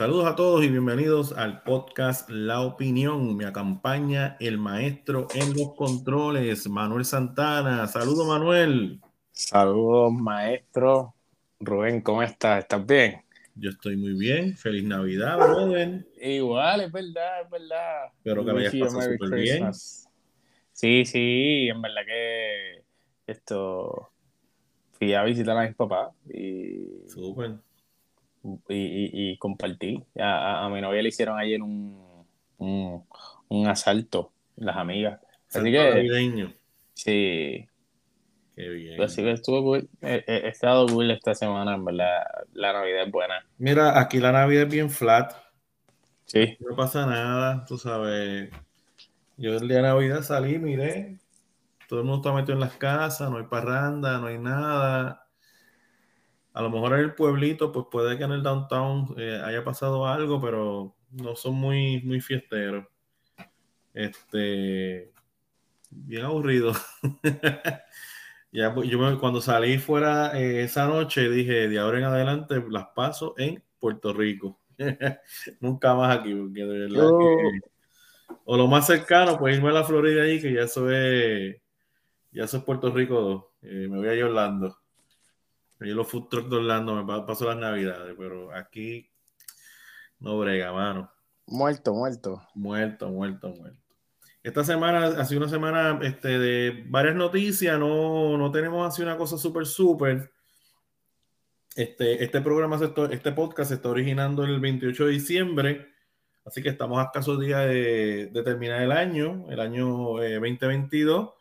Saludos a todos y bienvenidos al podcast La Opinión. Me acompaña el maestro en los controles, Manuel Santana. Saludos, Manuel. Saludos, maestro. Rubén, ¿cómo estás? ¿Estás bien? Yo estoy muy bien. Feliz Navidad, brother. Igual, es verdad, es verdad. Espero que me hayas pasado súper bien. Sí, sí, en verdad que esto fui a visitar a mis papás y. Súper. Y, y, compartí. A, mi novia le hicieron ayer un, un, un asalto, las amigas. Así que. Sí. Qué bien. Así que estuve He, estado cool esta semana, en verdad. La Navidad es buena. Mira, aquí la Navidad es bien flat. Sí. No pasa nada, tú sabes. Yo el día de Navidad salí, miré, todo el mundo está metido en las casas, no hay parranda, no hay nada. A lo mejor en el pueblito, pues puede que en el downtown eh, haya pasado algo, pero no son muy, muy fiesteros. Este, bien aburrido. ya, pues, yo cuando salí fuera eh, esa noche dije, de ahora en adelante las paso en Puerto Rico. Nunca más aquí, porque de verdad que o lo más cercano, pues irme a la Florida ahí, que ya eso es, ya eso es Puerto Rico eh, me voy a ir Orlando. Yo los food trucks de Orlando me paso las navidades, pero aquí no brega, mano. Muerto, muerto. Muerto, muerto, muerto. Esta semana ha sido una semana este, de varias noticias, no, no tenemos así una cosa súper, súper. Este, este programa, este podcast se está originando el 28 de diciembre Así que estamos a escasos días de, terminar el año, el año 2022, eh,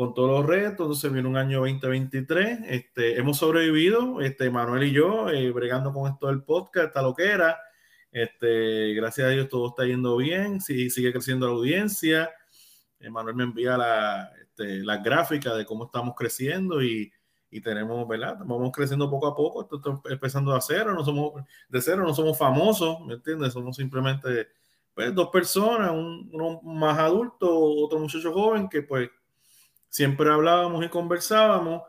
con todos los retos. Entonces viene un año 2023. Este, hemos sobrevivido, este, Manuel y yo, eh, bregando con esto del podcast, tal lo que era. Este, gracias a Dios todo está yendo bien, sí, sigue creciendo la audiencia. Eh, Manuel me envía la, este, las gráficas de cómo estamos creciendo y, y tenemos, ¿verdad? Vamos creciendo poco a poco, esto está empezando a cero, no somos de cero, no somos famosos, ¿me entiendes? Somos simplemente pues, dos personas, uno más adulto, otro muchacho joven que pues siempre hablábamos y conversábamos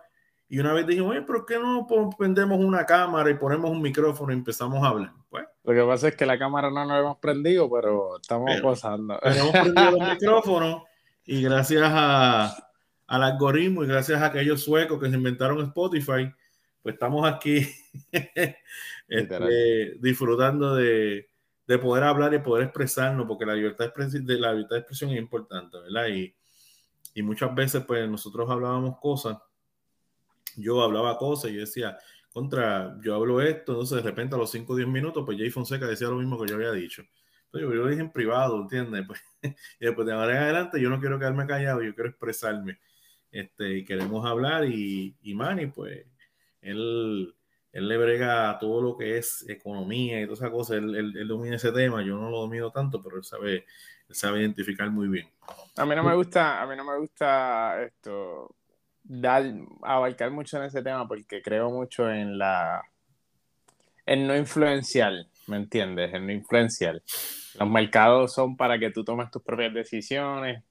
y una vez dijimos, oye, ¿por qué no prendemos una cámara y ponemos un micrófono y empezamos a hablar? Pues, Lo que pasa es que la cámara no nos hemos prendido, pero estamos posando. Hemos prendido los micrófonos y gracias a al algoritmo y gracias a aquellos suecos que se inventaron Spotify, pues estamos aquí este, disfrutando de, poder hablar y poder expresarnos, porque la libertad de, la libertad de expresión es importante, ¿verdad? Y, y muchas veces, pues nosotros hablábamos cosas, yo hablaba cosas y yo decía, contra, yo hablo esto, entonces de repente a los 5 o 10 minutos, pues Jay Fonseca decía lo mismo que yo había dicho. Entonces yo lo dije en privado, ¿entiendes? Pues, y después de ahora en adelante yo no quiero quedarme callado, yo quiero expresarme este, y queremos hablar y, y Manny, pues, él, él le brega todo lo que es economía y todas esas cosas, él, él, domina ese tema, yo no lo domino tanto, pero él sabe, él sabe identificar muy bien. A mí no me gusta, a mí no me gusta esto, dar, abarcar mucho en ese tema porque creo mucho en la, en no influencial, ¿me entiendes? En no influencial. Los mercados son para que tú tomes tus propias decisiones,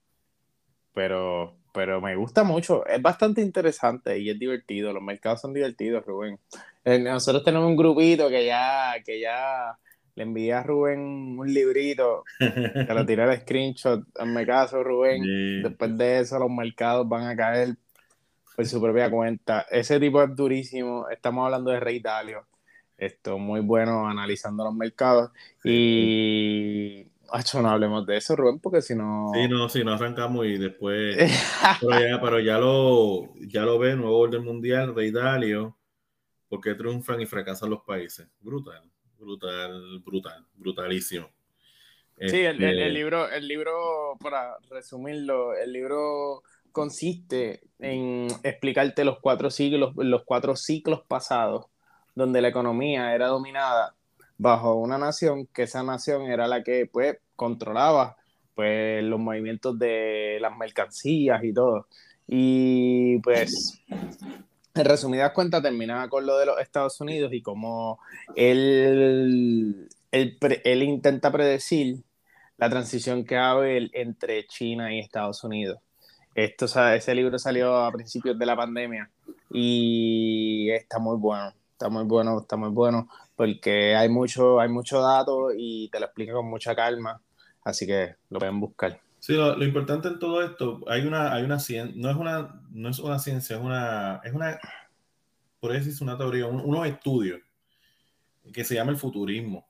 pero pero me gusta mucho. Es bastante interesante y es divertido. Los mercados son divertidos, Rubén. Eh, nosotros tenemos un grupito que ya, que ya le envié a Rubén un librito, que lo tiré el screenshot. mi caso, Rubén. Después de eso, los mercados van a caer por su propia cuenta. Ese tipo es durísimo. Estamos hablando de Rey Dalio. Esto muy bueno analizando los mercados. Y no hablemos de eso, Rubén, porque si no. Sí, no, si no arrancamos y después. pero, ya, pero ya lo, ya lo ve, nuevo orden mundial, Rey Dalio, porque triunfan y fracasan los países. Brutal, brutal, brutal, brutalísimo. Sí, el, el, este libro, el libro, para resumirlo, el libro consiste en explicarte los cuatro siglos, los cuatro ciclos pasados, donde la economía era dominada bajo una nación que esa nación era la que pues controlaba pues los movimientos de las mercancías y todo. Y pues en resumidas cuentas terminaba con lo de los Estados Unidos y como él, él, intenta predecir la transición que haber entre China y Estados Unidos. Esto, ese libro salió a principios de la pandemia y está muy bueno está muy bueno, está muy bueno, porque hay mucho, hay mucho dato y te lo explica con mucha calma, así que lo pueden buscar. Sí, lo, importante en todo esto, hay una, hay una no es una, no es una ciencia, es una, es una, por eso es una teoría, unos estudios que se llama el futurismo.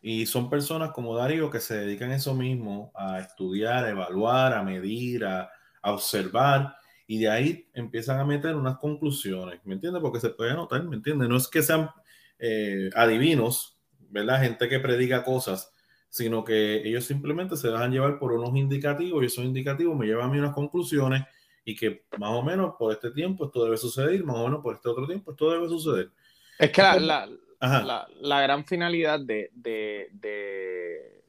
Y son personas como Darío que se dedican a eso mismo, a estudiar, a evaluar, a medir, a, a observar, y de ahí empiezan a meter unas conclusiones, ¿me entiendes? Porque se puede anotar, ¿me entiendes? No es que sean eh, adivinos, ¿verdad? Gente que prediga cosas, sino que ellos simplemente se dejan llevar por unos indicativos y esos indicativos me llevan a mí unas conclusiones y que más o menos por este tiempo esto debe suceder, más o menos por este otro tiempo esto debe suceder. Es que la, la, la, gran finalidad de, de, de,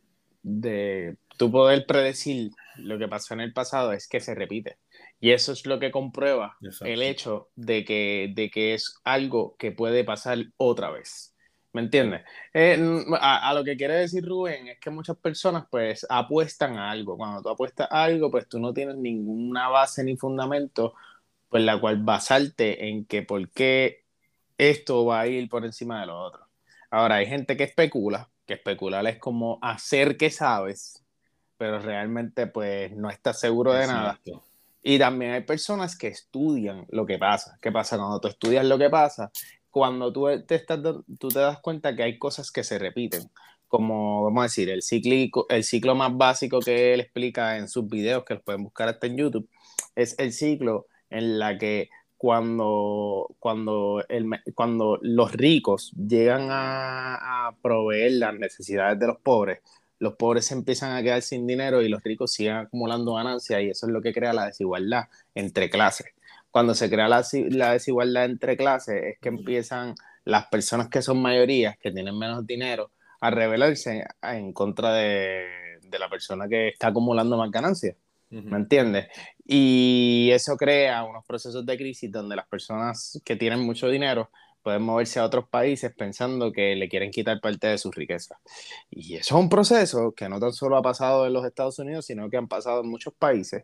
de tu poder predecir lo que pasó en el pasado es que se repite. Y eso es lo que comprueba el hecho de que, de que es algo que puede pasar otra vez. ¿Me entiendes? Eh, a, lo que quiere decir Rubén es que muchas personas pues apuestan a algo. Cuando tú apuestas a algo, pues tú no tienes ninguna base ni fundamento pues la cual basarte en que por qué esto va a ir por encima de lo otro. Ahora, hay gente que especula, que especular es como hacer que sabes, pero realmente pues no estás seguro de nada. Y también hay personas que estudian lo que pasa. ¿Qué pasa? Cuando tú estudias lo que pasa, cuando tú te, estás, tú te das cuenta que hay cosas que se repiten, como vamos a decir, el, ciclo, el ciclo más básico que él explica en sus videos, que los pueden buscar hasta en YouTube, es el ciclo en la que cuando, cuando, cuando los ricos llegan a, proveer las necesidades de los pobres, los pobres se empiezan a quedar sin dinero y los ricos siguen acumulando ganancias y eso es lo que crea la desigualdad entre clases cuando se crea la, desigualdad entre clases, es que empiezan las personas que son mayorías, que tienen menos dinero, a rebelarse en contra de, la persona que está acumulando más ganancias. ¿Me entiendes? Y eso crea unos procesos de crisis donde las personas que tienen mucho dinero pueden moverse a otros países pensando que le quieren quitar parte de su riqueza. Y eso es un proceso que no tan solo ha pasado en los Estados Unidos, sino que han pasado en muchos países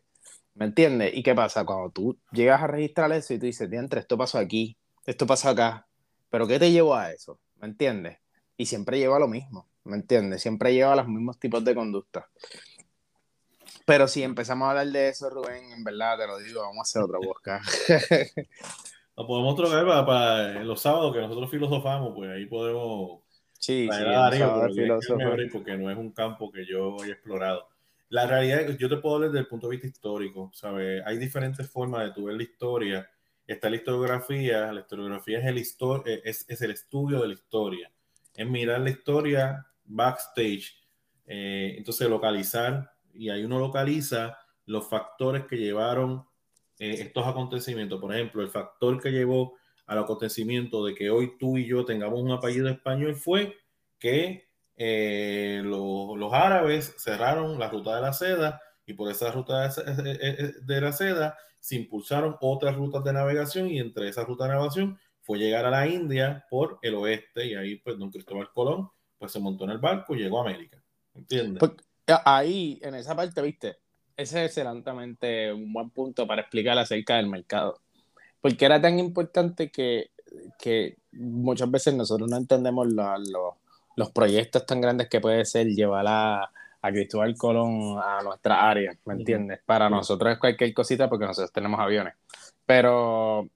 ¿Me entiendes? ¿Y qué pasa? Cuando tú llegas a registrar eso y tú dices, diantre, esto pasó aquí, esto pasó acá, pero ¿qué te llevó a eso? ¿Me entiendes? Y siempre lleva a lo mismo, ¿me entiendes? Siempre lleva a los mismos tipos de conducta. Pero si empezamos a hablar de eso, Rubén, en verdad te lo digo, vamos a hacer otra bosca. Lo podemos trocar para, para, los sábados que nosotros filosofamos, pues ahí podemos. Sí, sí, porque no es un campo que yo he explorado la realidad, yo te puedo hablar desde el punto de vista histórico, ¿sabes? Hay diferentes formas de tu ver la historia. Está la historiografía, la historiografía es el, eh, es, es el estudio de la historia, es mirar la historia backstage, eh, entonces localizar, y ahí uno localiza los factores que llevaron eh, estos acontecimientos. Por ejemplo, el factor que llevó al acontecimiento de que hoy tú y yo tengamos un apellido español fue que eh, los árabes cerraron la ruta de la seda y por esa ruta de, la seda se impulsaron otras rutas de navegación y entre esas rutas de navegación fue llegar a la India por el oeste y ahí pues don Cristóbal Colón pues se montó en el barco y llegó a América. ¿Entiendes? Pues, ahí, en esa parte, viste, ese es excelentemente un buen punto para explicar acerca del mercado. Porque era tan importante que, que muchas veces nosotros no entendemos los los proyectos tan grandes que puede ser llevar a, a Cristóbal Colón a nuestra área, ¿me entiendes? Para nosotros es cualquier cosita porque nosotros tenemos aviones. Pero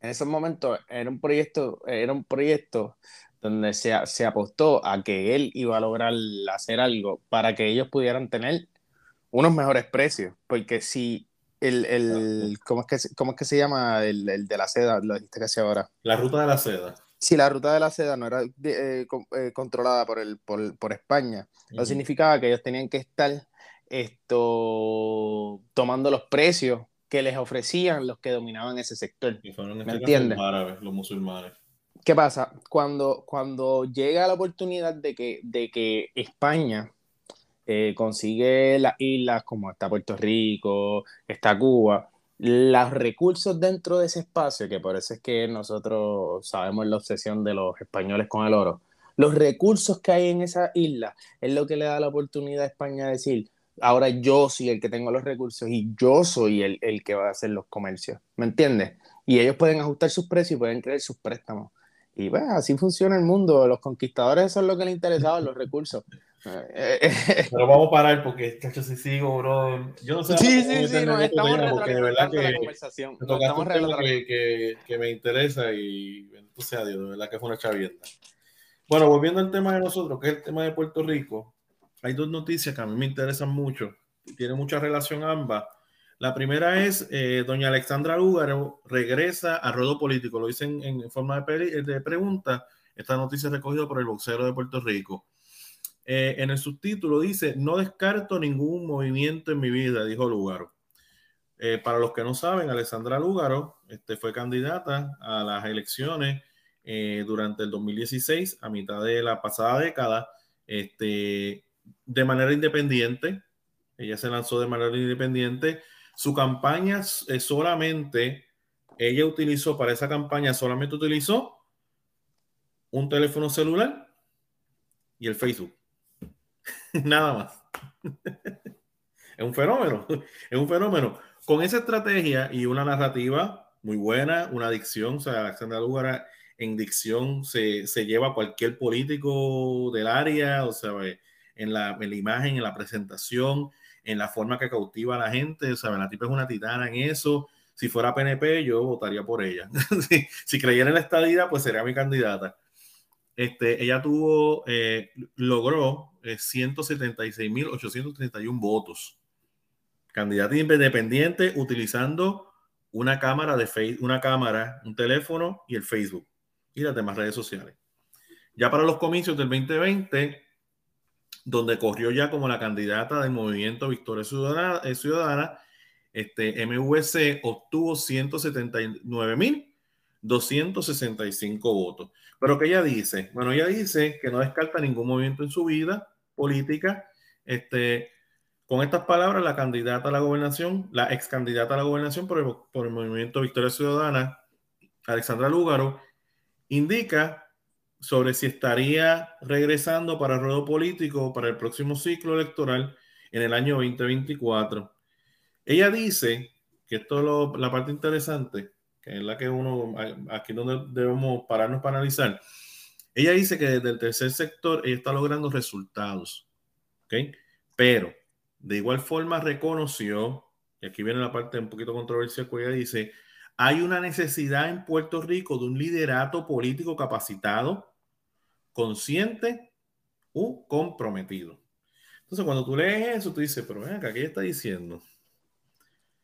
en esos momentos era un proyecto, era un proyecto donde se, se apostó a que él iba a lograr hacer algo para que ellos pudieran tener unos mejores precios. Porque si el, el ¿cómo, es que, ¿cómo es que se llama el, el de la seda? Lo dijiste que hace ahora. La ruta de la seda si la ruta de la seda no era eh, eh, controlada por, el, por, España, eso significaba que ellos tenían que estar esto, tomando los precios que les ofrecían los que dominaban ese sector. ¿Me este entiendes? Los árabes, los musulmanes. ¿Qué pasa? Cuando, cuando llega la oportunidad de que, de que España eh, consigue las islas como está Puerto Rico, está Cuba, los recursos dentro de ese espacio, que por eso es que nosotros sabemos la obsesión de los españoles con el oro, los recursos que hay en esa isla es lo que le da la oportunidad a España de decir, ahora yo soy el que tengo los recursos y yo soy el, que va a hacer los comercios, ¿me entiendes? Y ellos pueden ajustar sus precios y pueden crear sus préstamos. Y pues así funciona el mundo. Los conquistadores eso es lo que les interesaba, los recursos. Pero vamos a parar porque, cacho, si sigo, bro. Yo no sé. Sí, sí, sí, no, estamos porque de verdad que la conversación. Me tocaste un tema que, que, que, me interesa y bendito sea Dios, de verdad que fue una chavienda. Bueno, volviendo al tema de nosotros, que es el tema de Puerto Rico, hay dos noticias que a mí me interesan mucho, tiene mucha relación ambas. La primera es, eh, doña Alexandra Lúgaro regresa a ruedo político, lo dicen en, forma de, de, pregunta, esta noticia es recogida por el vocero de Puerto Rico. Eh, en el subtítulo dice, no descarto ningún movimiento en mi vida, dijo Lúgaro. Eh, para los que no saben, Alexandra Lúgaro este, fue candidata a las elecciones eh, durante el 2016, a mitad de la pasada década, este, de manera independiente. Ella se lanzó de manera independiente. Su campaña solamente, ella utilizó para esa campaña, solamente utilizó un teléfono celular y el Facebook. Nada más. es un fenómeno, es un fenómeno. Con esa estrategia y una narrativa muy buena, una adicción, o sea, Alexandra Lugar en dicción se, se lleva cualquier político del área, o sea, en la, en la, imagen, en la presentación, en la forma que cautiva a la gente, o sea, la tipa es una titana en eso. Si fuera PNP, yo votaría por ella. si, si, creyera en la estadía, pues sería mi candidata. Este, ella tuvo, eh, logró eh, 176.831 votos. Candidata independiente utilizando una cámara de Facebook, una cámara, un teléfono y el Facebook y las demás redes sociales. Ya para los comicios del 2020, donde corrió ya como la candidata del movimiento Victoria Ciudadana, eh, Ciudadana este, MVC obtuvo 179.265 votos. Pero que ella dice, bueno, ella dice que no descarta ningún movimiento en su vida política. Este, con estas palabras, la candidata a la gobernación, la ex candidata a la gobernación por el, por el movimiento Victoria Ciudadana, Alexandra Lúgaro, indica sobre si estaría regresando para el ruedo político para el próximo ciclo electoral en el año 2024. Ella dice que esto es la parte interesante, que es la que uno, aquí donde debemos pararnos para analizar. Ella dice que desde el tercer sector ella está logrando resultados, ¿ok? Pero de igual forma reconoció, y aquí viene la parte un poquito controversial, que ella dice, hay una necesidad en Puerto Rico de un liderato político capacitado, consciente o comprometido. Entonces, cuando tú lees eso, tú dices, pero venga, ¿qué está diciendo?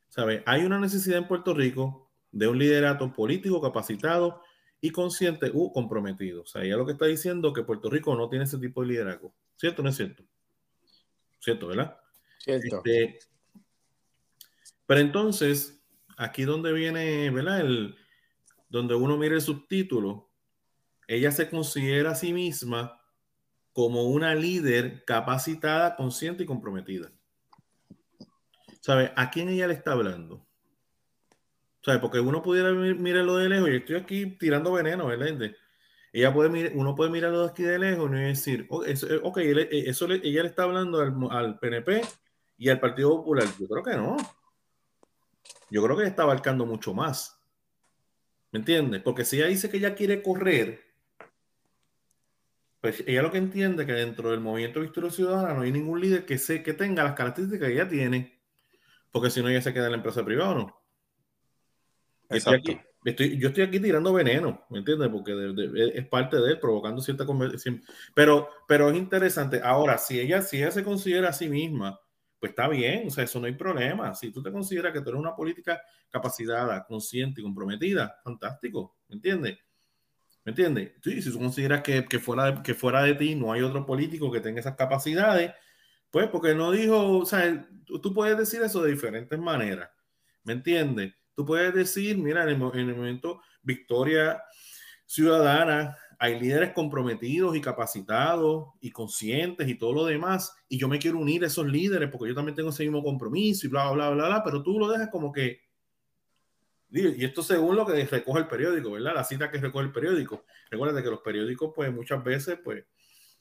¿Sabes? Hay una necesidad en Puerto Rico de un liderato político capacitado y consciente o comprometido. O sea, ella lo que está diciendo es que Puerto Rico no tiene ese tipo de liderazgo. ¿Cierto o no es cierto? ¿Cierto, verdad? Cierto. Este, pero entonces, aquí donde viene, ¿verdad? El, donde uno mira el subtítulo, ella se considera a sí misma como una líder capacitada, consciente y comprometida. ¿Sabe? ¿A quién ella le está hablando? ¿Sabe? Porque uno pudiera mirarlo de lejos, y estoy aquí tirando veneno, ¿verdad? Ella puede uno puede mirarlo de aquí de lejos y decir, ok, eso, eso ella le está hablando al, al PNP y al Partido Popular. Yo creo que no yo creo que está abarcando mucho más. ¿Me entiendes? Porque si ella dice que ella quiere correr, pues ella lo que entiende es que dentro del movimiento Victoria Ciudadana no hay ningún líder que, se, que tenga las características que ella tiene, porque si no ella se queda en la empresa privada o no. Estoy aquí, yo estoy aquí tirando veneno, ¿me entiendes? Porque es parte de él, provocando cierta conversación. Pero, pero es interesante. Ahora, si ella, si ella se considera a sí misma pues está bien, o sea, eso no hay problema. Si tú te consideras que tú eres una política capacitada, consciente y comprometida, fantástico, ¿me entiendes? ¿Me entiendes? Sí, si tú consideras que, fuera de, que fuera de ti no hay otro político que tenga esas capacidades, pues porque no dijo, o sea, tú, puedes decir eso de diferentes maneras, ¿me entiendes? Tú puedes decir, mira, en el, en el momento Victoria Ciudadana hay líderes comprometidos y capacitados y conscientes y todo lo demás, y yo me quiero unir a esos líderes porque yo también tengo ese mismo compromiso y bla, bla, bla, bla, pero tú lo dejas como que, y esto según lo que recoge el periódico, ¿verdad? La cita que recoge el periódico. Recuerda que los periódicos, pues muchas veces, pues,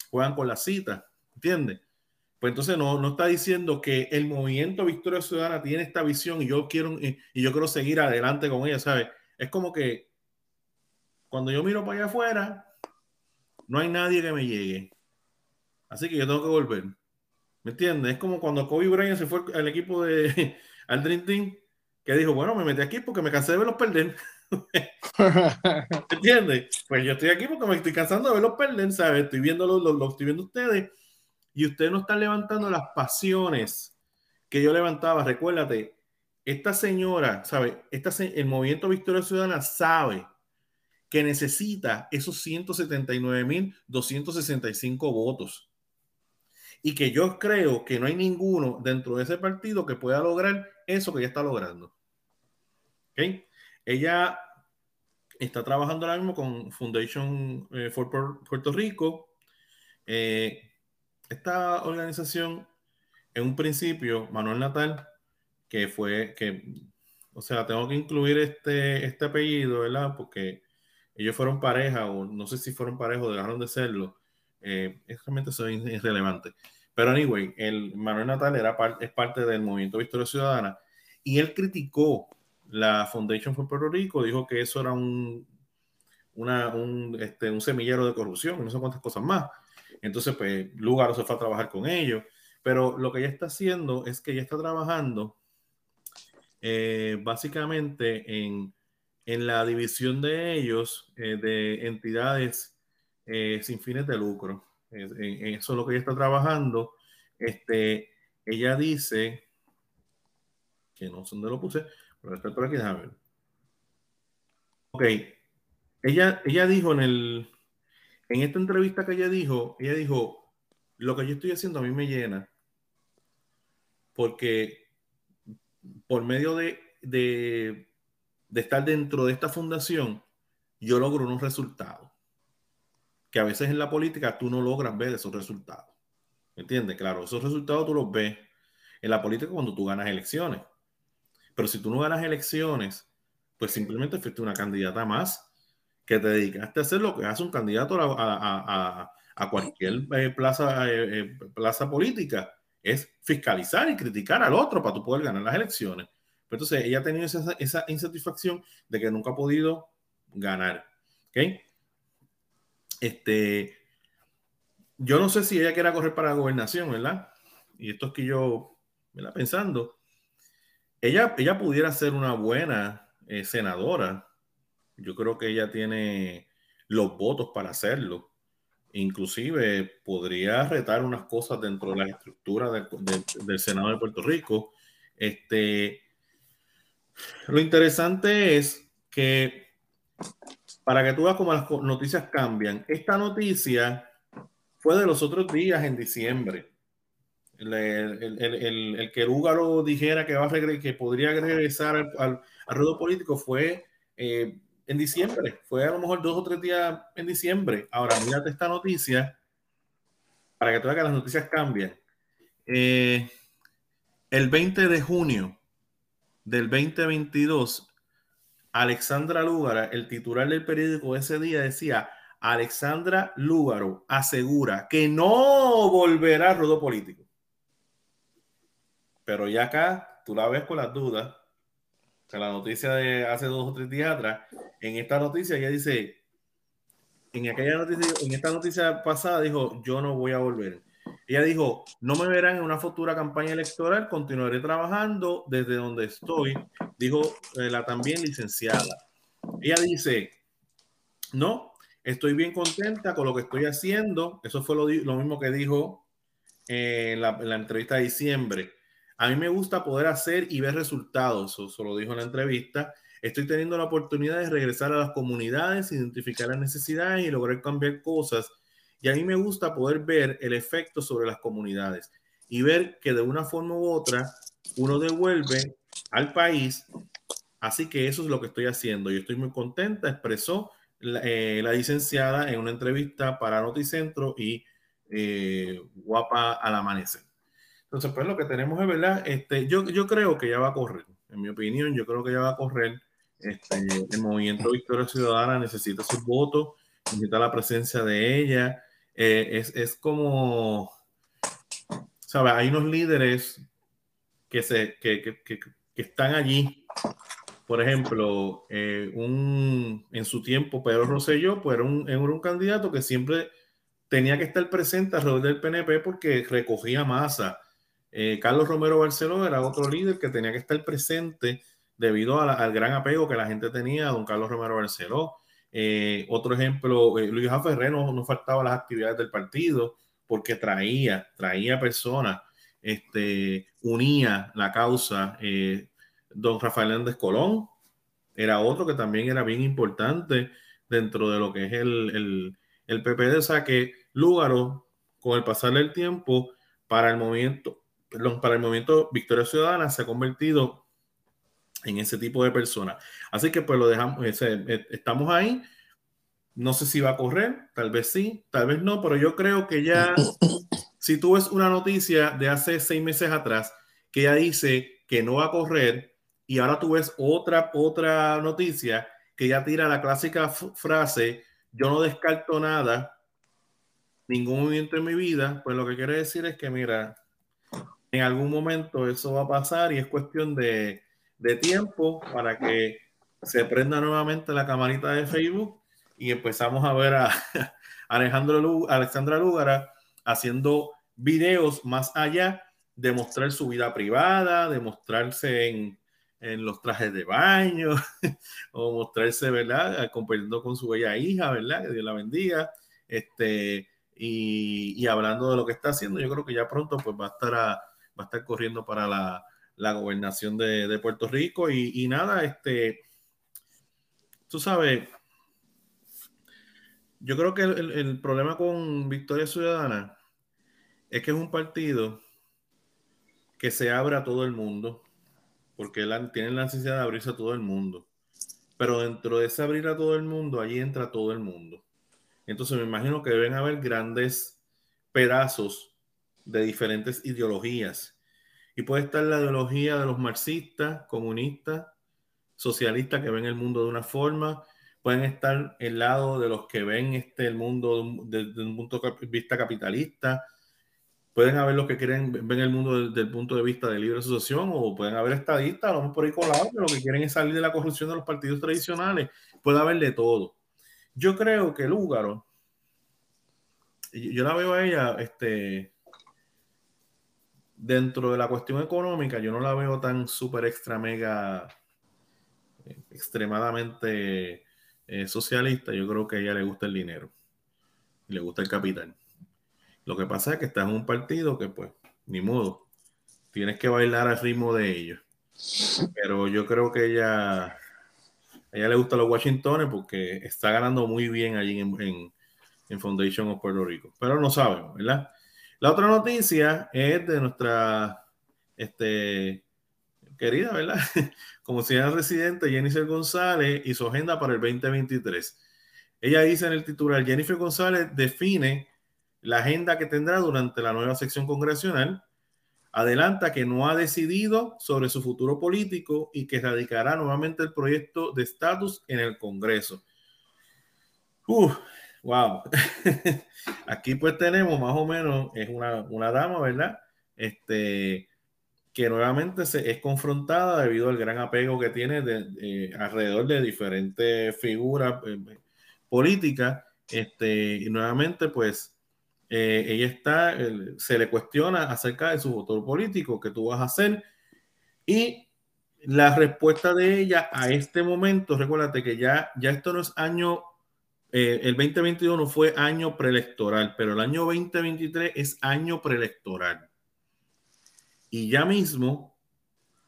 juegan con la cita, ¿entiendes? Pues entonces no, no está diciendo que el movimiento Victoria Ciudadana tiene esta visión y yo quiero, y yo quiero seguir adelante con ella, ¿sabes? Es como que cuando yo miro para allá afuera, no hay nadie que me llegue. Así que yo tengo que volver. ¿Me entiendes? Es como cuando Kobe Bryant se fue al equipo de al Dream Team, que dijo, bueno, me metí aquí porque me cansé de verlos perder. ¿Me entiendes? Pues yo estoy aquí porque me estoy cansando de verlos perder, ¿sabes? Estoy viendo lo, lo, estoy viendo ustedes y ustedes no están levantando las pasiones que yo levantaba. Recuérdate, esta señora, ¿sabe? Esta, el movimiento Victoria Ciudadana sabe que necesita esos 179.265 votos. Y que yo creo que no hay ninguno dentro de ese partido que pueda lograr eso que ella está logrando. ¿Okay? Ella está trabajando ahora mismo con Foundation eh, for Puerto Rico. Eh, esta organización, en un principio, Manuel Natal, que fue, que, o sea, tengo que incluir este, este apellido, ¿verdad? Porque ellos fueron pareja, o no sé si fueron pareja o dejaron de serlo. Eh, es realmente eso es irrelevante. Pero anyway, el Manuel Natal era es parte del movimiento Victoria Ciudadana y él criticó la Foundation for Puerto Rico, dijo que eso era un, una, un, este, un semillero de corrupción no sé cuántas cosas más. Entonces, pues, Lugaro se fue a trabajar con ellos. Pero lo que ella está haciendo es que ella está trabajando eh, básicamente en, en, la división de ellos eh, de entidades eh, sin fines de lucro. eso es lo que ella está trabajando. Este, ella dice que no sé dónde lo puse, pero está por aquí, déjame ver. Ok, ella, ella dijo en el, en esta entrevista que ella dijo, ella dijo, lo que yo estoy haciendo a mí me llena, porque por medio de, de, de estar dentro de esta fundación, yo logro unos resultados que a veces en la política tú no logras ver esos resultados. ¿Me entiendes? Claro, esos resultados tú los ves en la política cuando tú ganas elecciones. Pero si tú no ganas elecciones, pues simplemente fuiste una candidata más que te dedicaste a hacer lo que hace un candidato a, cualquier eh, plaza, eh, eh, plaza política, es fiscalizar y criticar al otro para tú poder ganar las elecciones. Pero entonces ella ha tenido esa, esa, insatisfacción de que nunca ha podido ganar. ¿Ok? Este, yo no sé si ella quiera correr para la gobernación, ¿verdad? Y esto es que yo, ¿verdad? Pensando, ella, ella pudiera ser una buena eh, senadora. Yo creo que ella tiene los votos para hacerlo. Inclusive podría retar unas cosas dentro de la estructura del Senado de Puerto Rico. Este, lo interesante es que para que tú veas cómo las noticias cambian, esta noticia fue de los otros días en diciembre el, el, el, Lúgaro dijera que, va a que podría regresar al, al, ruedo político fue eh, en diciembre, fue a lo mejor dos o tres días en diciembre. Ahora, mírate esta noticia para que tú veas que las noticias cambian. Eh, el 20 de junio del 2022, Alexandra Lúgara, el titular del periódico ese día decía, Alexandra Lúgaro asegura que no volverá al ruedo político. Pero ya acá tú la ves con las dudas. La noticia de hace dos o tres días atrás, en esta noticia ella dice, en aquella noticia, en esta noticia pasada dijo, yo no voy a volver. Ella dijo, no me verán en una futura campaña electoral, continuaré trabajando desde donde estoy, dijo eh, la también licenciada. Ella dice, no, estoy bien contenta con lo que estoy haciendo. Eso fue lo, lo mismo que dijo eh, en, la, en la entrevista de diciembre. A mí me gusta poder hacer y ver resultados, eso, lo dijo en la entrevista. Estoy teniendo la oportunidad de regresar a las comunidades, identificar las necesidades y lograr cambiar cosas. Y a mí me gusta poder ver el efecto sobre las comunidades y ver que de una forma u otra uno devuelve al país. Así que eso es lo que estoy haciendo. Yo estoy muy contenta, expresó la, eh, licenciada en una entrevista para Noticentro y eh, Guapa al Amanecer. Entonces, pues lo que tenemos es, ¿verdad? Este, yo, yo creo que ya va a correr, en mi opinión, yo creo que ya va a correr. Este, el movimiento Victoria Ciudadana necesita sus votos, necesita la presencia de ella. Eh, es, es, como, ¿sabes? Hay unos líderes que, se, que, que, que, están allí por ejemplo, eh, un, en su tiempo Pedro Rosselló pues era un, era un candidato que siempre tenía que estar presente alrededor del PNP porque recogía masa. Eh, Carlos Romero Barceló era otro líder que tenía que estar presente debido al gran apego que la gente tenía a don Carlos Romero Barceló. Eh, otro ejemplo, eh, Luis Ferrer no, no, faltaba las actividades del partido porque traía, traía personas, este, unía la causa. don Rafael Hernández Colón era otro que también era bien importante dentro de lo que es el, el el PPD, o sea que Lúgaro, con el pasar del tiempo, para el para el movimiento Victoria Ciudadana se ha convertido en ese tipo de persona. Así que pues lo dejamos, eh, estamos ahí. No sé si va a correr, tal vez sí, tal vez no, pero yo creo que ya, si tú ves una noticia de hace seis meses atrás que ya dice que no va a correr y ahora tú ves otra, otra noticia que ya tira la clásica frase yo no descarto nada, ningún movimiento en mi vida, pues lo que quiere decir es que, mira, en algún momento eso va a pasar y es cuestión de, tiempo para que se prenda nuevamente la camarita de Facebook y empezamos a ver a Alejandro Alexandra Lúgara haciendo videos más allá de mostrar su vida privada, de mostrarse en, en los trajes de baño o mostrarse, ¿verdad? Compartiendo con su bella hija, ¿verdad? Que Dios la bendiga. Este, y, hablando de lo que está haciendo, yo creo que ya pronto pues va a estar, va a estar corriendo para la, la gobernación de, Puerto Rico y, nada, este, tú sabes, yo creo que el, el problema con Victoria Ciudadana es que es un partido que se abre a todo el mundo porque tienen la necesidad de abrirse a todo el mundo. Pero dentro de ese abrir a todo el mundo, allí entra todo el mundo. Entonces me imagino que deben haber grandes pedazos de diferentes ideologías. Y puede estar la ideología de los marxistas, comunistas, socialistas que ven el mundo de una forma. Pueden estar el lado de los que ven este, el mundo desde un punto de vista capitalista, pueden haber los que quieren ven el mundo desde, el punto de vista de libre asociación o pueden haber estadistas, mejor por ahí colados, que lo que quieren es salir de la corrupción de los partidos tradicionales. Puede haber de todo. Yo creo que Lúgaro, yo la veo a ella, este, dentro de la cuestión económica, yo no la veo tan súper extra mega, extremadamente eh, socialista. Yo creo que a ella le gusta el dinero, le gusta el capital. Lo que pasa es que estás en un partido que, pues, ni modo. Tienes que bailar al ritmo de ellos. Pero yo creo que ella, a ella le gusta los Washingtones porque está ganando muy bien allí en, en, Foundation of Puerto Rico. Pero no sabemos, ¿verdad? La otra noticia es de nuestra este, querida, ¿verdad? Como ciudadana residente, Jennifer González y su agenda para el 2023. Ella dice en el titular, Jennifer González define la agenda que tendrá durante la nueva sección congresional. Adelanta que no ha decidido sobre su futuro político y que radicará nuevamente el proyecto de estatus en el Congreso. Uf, wow. Aquí pues tenemos más o menos, es una, dama, ¿verdad? Este, que nuevamente se, es confrontada debido al gran apego que tiene de, alrededor de diferentes figuras eh, políticas. Este, y nuevamente pues eh, ella está, se le cuestiona acerca de su voto político, que tú vas a hacer. Y la respuesta de ella a este momento, recuérdate que ya, ya esto no es año, eh, el 2021 fue año preelectoral, pero el año 2023 es año preelectoral. Y ya mismo,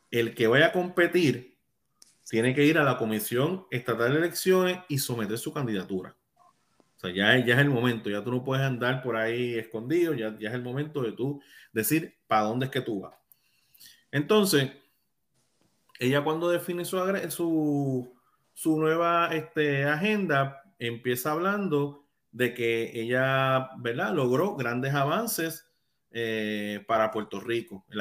el que vaya a competir tiene que ir a la Comisión Estatal de Elecciones y someter su candidatura. O sea, ya, ya es el momento, ya tú no puedes andar por ahí escondido, ya, ya es el momento de tú decir para dónde es que tú vas. Entonces, ella cuando define su, su, su nueva este, agenda, empieza hablando de que ella, ¿verdad? Logró grandes avances eh, para Puerto Rico, en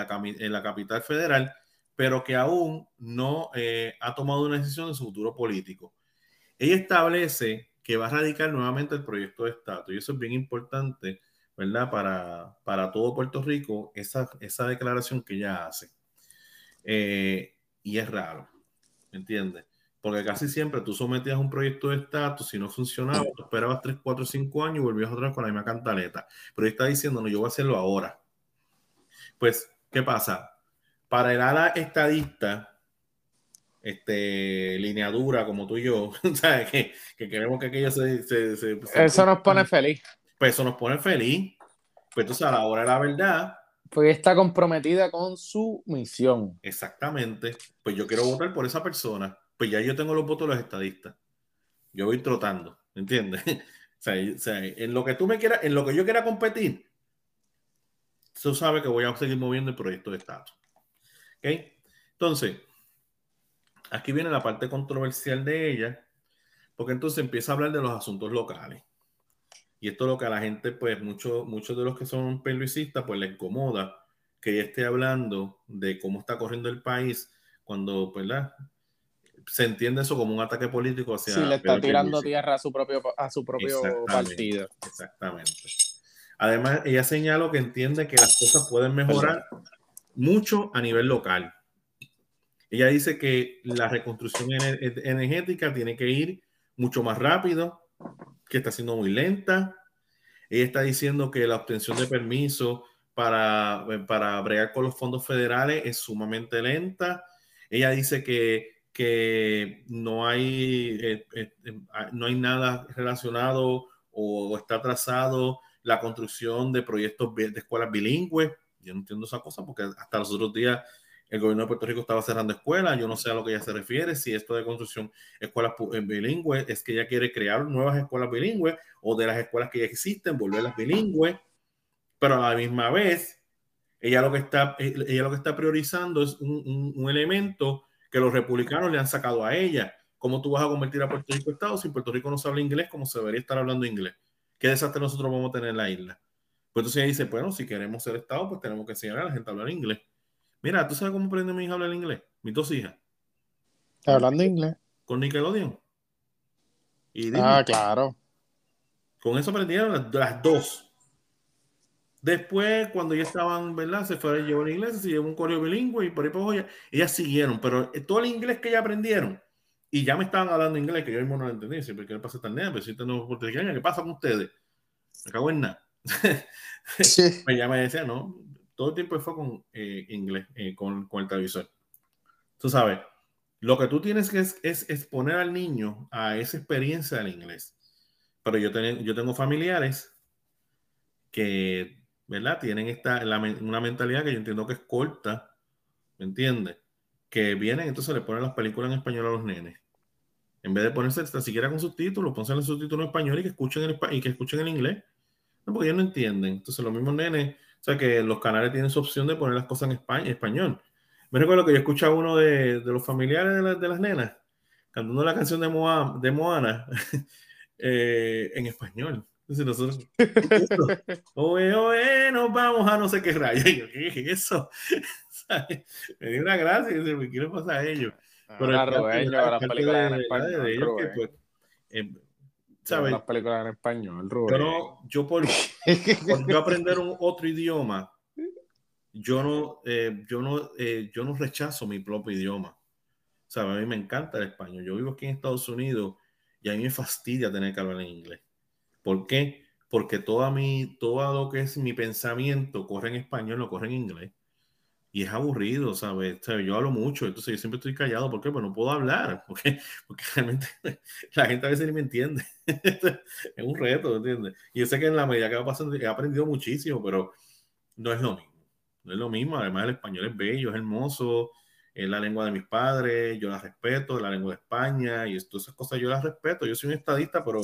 la, capital federal, pero que aún no eh, ha tomado una decisión de su futuro político. Ella establece que va a radicar nuevamente el proyecto de estatus. Y eso es bien importante, ¿verdad? Para, para todo Puerto Rico, esa, esa declaración que ella hace. Eh, y es raro. ¿entiendes? Porque casi siempre tú sometías un proyecto de estatus, si no funcionaba, tú esperabas 3, 4, 5 años y volvías otra vez con la misma cantaleta. Pero él está diciendo, no, yo voy a hacerlo ahora. Pues, ¿qué pasa? Para el ala estadista, este, línea dura como tú y yo, ¿sabes? Que, que queremos que aquello se, se, se, Eso nos pone feliz. Pues eso nos pone feliz. Pues entonces a la hora de la verdad. Pues está comprometida con su misión. Exactamente. Pues yo quiero votar por esa persona pues ya yo tengo los votos de los estadistas. Yo voy trotando, ¿entiendes? o, sea, en lo que tú me quieras, en lo que yo quiera competir, tú sabes que voy a seguir moviendo el proyecto de Estado. ¿Ok? Entonces, aquí viene la parte controversial de ella, porque entonces empieza a hablar de los asuntos locales. Y esto es lo que a la gente, pues muchos muchos de los que son peluicistas, pues les incomoda que ella esté hablando de cómo está corriendo el país cuando, ¿verdad? Se entiende eso como un ataque político hacia. Sí, le está tirando tierra a su propio, a su propio partido. Exactamente. Además, ella señaló que entiende que las cosas pueden mejorar mucho a nivel local. Ella dice que la reconstrucción energética tiene que ir mucho más rápido, que está siendo muy lenta. Ella está diciendo que la obtención de permiso para, para bregar con los fondos federales es sumamente lenta. Ella dice que que no hay, eh, eh, eh, ah, no hay nada relacionado o, está atrasado la construcción de proyectos de escuelas bilingües. Yo no entiendo esa cosa porque hasta los otros días el gobierno de Puerto Rico estaba cerrando escuelas. Yo no sé a lo que ella se refiere, si esto de construcción escuelas bilingües es que ella quiere crear nuevas escuelas bilingües o de las escuelas que ya existen, volverlas bilingües. Pero a la misma vez, ella lo que está, ella lo que está priorizando es un, un elemento que los republicanos le han sacado a ella. ¿Cómo tú vas a convertir a Puerto Rico en Estado si Puerto Rico no se habla inglés como se debería estar hablando inglés? ¿Qué desastre nosotros vamos a tener en la isla? Pues entonces ella dice, bueno, si queremos ser Estado, pues tenemos que enseñar a la gente a hablar inglés. Mira, ¿tú sabes cómo aprende mi hija a hablar inglés? Mis dos hijas. ¿Está hablando inglés? Con Nickelodeon. ah, claro. Con eso aprendieron las dos. Después, cuando ya estaban, ¿verdad? Se fue a llevar el inglés, se llevó un correo bilingüe y por ahí por ya, ellas siguieron, pero eh, todo el inglés que ya aprendieron y ya me estaban hablando inglés, que yo mismo no lo entendí, siempre que le pasa tan nada, pero si no puertorriqueña, ¿qué pasa con ustedes? Me cago en nada. Sí. pues me decía, no, todo el tiempo fue con eh, inglés, eh, con, con, el televisor. Tú sabes, lo que tú tienes que es, es exponer al niño a esa experiencia del inglés. Pero yo, ten, yo tengo familiares que ¿verdad? Tienen esta, una mentalidad que yo entiendo que es corta, ¿me entiendes? Que vienen, entonces le ponen las películas en español a los nenes. En vez de ponerse ni siquiera con subtítulos, pónganse el subtítulo en español y que escuchen el, y que escuchen el inglés. No, porque ellos no entienden. Entonces, los mismos nenes, o sea, que los canales tienen su opción de poner las cosas en, España, español. Me recuerdo que yo escuchaba uno de, los familiares de, las nenas cantando la canción de, de Moana eh, en español. Entonces nosotros, oye, oye, nos vamos a no sé qué rayo. yo, ¿qué es eso? Me dio una gracia y me quiero pasar a ellos. Ah, Pero la las películas en español. De ellos que, pues, eh, ¿sabes? Las películas en español, Rubén. Yo, no, yo por, por yo aprender un otro idioma, yo no, eh, yo, no, eh, yo no rechazo mi propio idioma. ¿Sabes? A mí me encanta el español. Yo vivo aquí en Estados Unidos y a mí me fastidia tener que hablar en inglés. ¿Por qué? Porque toda mi, todo lo que es mi pensamiento corre en español, no corre en inglés. Y es aburrido, ¿sabes? Yo hablo mucho, entonces yo siempre estoy callado. ¿Por qué? Pues no puedo hablar. Porque, porque realmente la gente a veces ni me entiende. es un reto, ¿entiendes? Y yo sé que en la medida que va pasando he aprendido muchísimo, pero no es lo mismo. No es lo mismo. Además, el español es bello, es hermoso es la lengua de mis padres, yo la respeto, la lengua de España y todas esas cosas yo las respeto. Yo soy un estadista, pero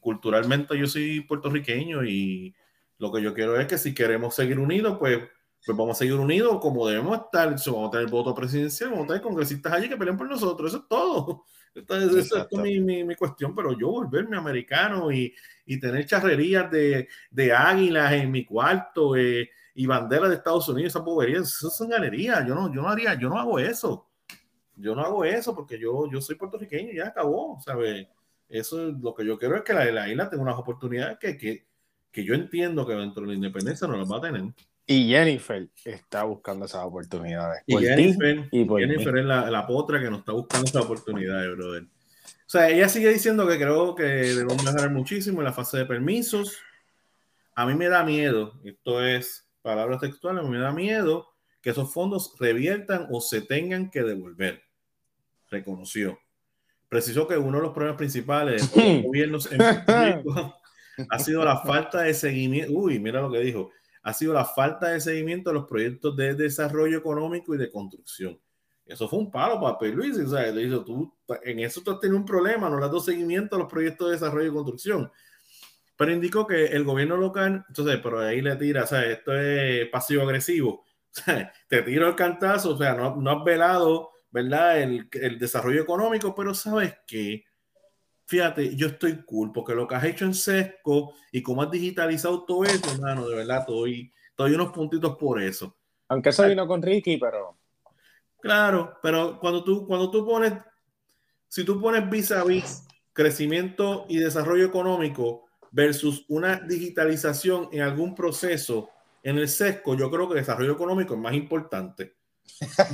culturalmente yo soy puertorriqueño y lo que yo quiero es que si queremos seguir unidos, pues, pues vamos a seguir unidos como debemos estar. vamos a tener voto presidencial, vamos a tener congresistas allí que peleen por nosotros. Eso es todo. Esta, esa es mi, mi, cuestión, pero yo volverme americano y, y tener charrerías de, de, águilas en mi cuarto eh, y banderas de Estados Unidos, esa bobería, eso son galerías. Yo no, yo no haría, yo no hago eso. Yo no hago eso porque yo, yo soy puertorriqueño ya acabó, ¿sabes? Eso es lo que yo quiero es que la, la isla tenga unas oportunidades que, que, que, yo entiendo que dentro de la independencia no las va a tener. Y Jennifer está buscando esas oportunidades. Y Jennifer, Jennifer es la, la, potra que nos está buscando esas oportunidades, brother. O sea, ella sigue diciendo que creo que debemos mejorar muchísimo en la fase de permisos. A mí me da miedo, esto es palabras textuales, me da miedo que esos fondos reviertan o se tengan que devolver. Reconoció. Precisó que uno de los problemas principales de los gobiernos en ha sido la falta de seguimiento. Uy, mira lo que dijo ha sido la falta de seguimiento de los proyectos de desarrollo económico y de construcción. Eso fue un palo para Luis. O sea, le dijo, tú, en eso tú has tenido un problema, no le has dado seguimiento a los proyectos de desarrollo y construcción. Pero indicó que el gobierno local, entonces, pero ahí le tira, o sea, esto es pasivo-agresivo. O sea, te tiro el cantazo, o sea, no, no has velado, ¿verdad? El, el desarrollo económico, pero ¿sabes qué? fíjate, yo estoy cool porque lo que has hecho en Sesco y cómo has digitalizado todo eso, hermano, de verdad, estoy, doy unos puntitos por eso. Aunque eso vino con Ricky, pero. Claro, pero cuando tú, cuando tú pones, si tú pones vis a vis crecimiento y desarrollo económico versus una digitalización en algún proceso en el sesco, yo creo que el desarrollo económico es más importante.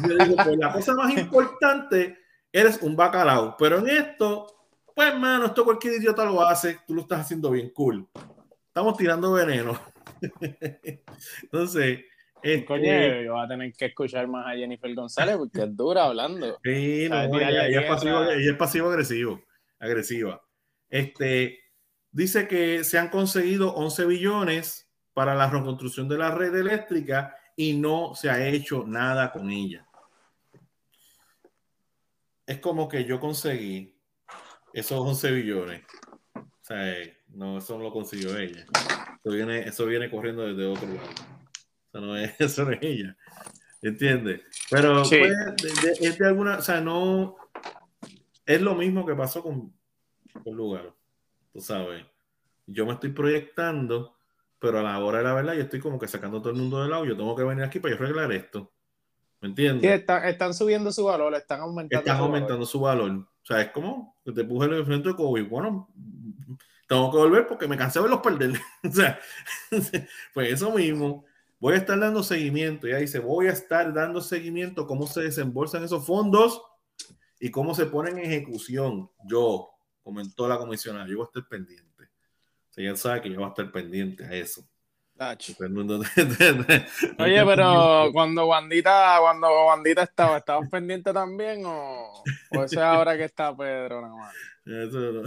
Yo digo, pues la cosa más importante eres un bacalao, pero en esto pues, hermano, esto cualquier idiota lo hace, tú lo estás haciendo bien cool. Estamos tirando veneno. Entonces, este... Coño, yo voy a tener que escuchar más a Jennifer González porque es dura hablando. Sí, no, ella, es pasivo, ella, es pasivo, agresivo, agresiva. Este, dice que se han conseguido 11 billones para la reconstrucción de la red eléctrica y no se ha hecho nada con ella. Es como que yo conseguí esos 11 billones. O sea, no, eso no lo consiguió ella. Eso viene, eso viene corriendo desde otro lado. Eso no es, eso no es ella. ¿Entiendes? Pero pues, es de alguna, o sea, no es lo mismo que pasó con, con Lugar. Tú sabes. Yo me estoy proyectando, pero a la hora de la verdad, yo estoy como que sacando todo el mundo del lado. Yo tengo que venir aquí para yo arreglar esto. ¿Me entiendes? están subiendo su valor, están aumentando. Están aumentando su valor. O sea, es como que te puse el frente de COVID. Bueno, tengo que volver porque me cansé de los perder. o sea, pues eso mismo. Voy a estar dando seguimiento. Ya dice, voy a estar dando seguimiento cómo se desembolsan esos fondos y cómo se ponen en ejecución. Yo, comentó la comisionada, yo voy a estar pendiente. O sea, ya sabe que yo voy a estar pendiente a eso. Oye, pero cuando Wandita, cuando Wandita estaba, ¿estabas pendiente también o, o eso es ahora que está Pedro nada más? Eso no.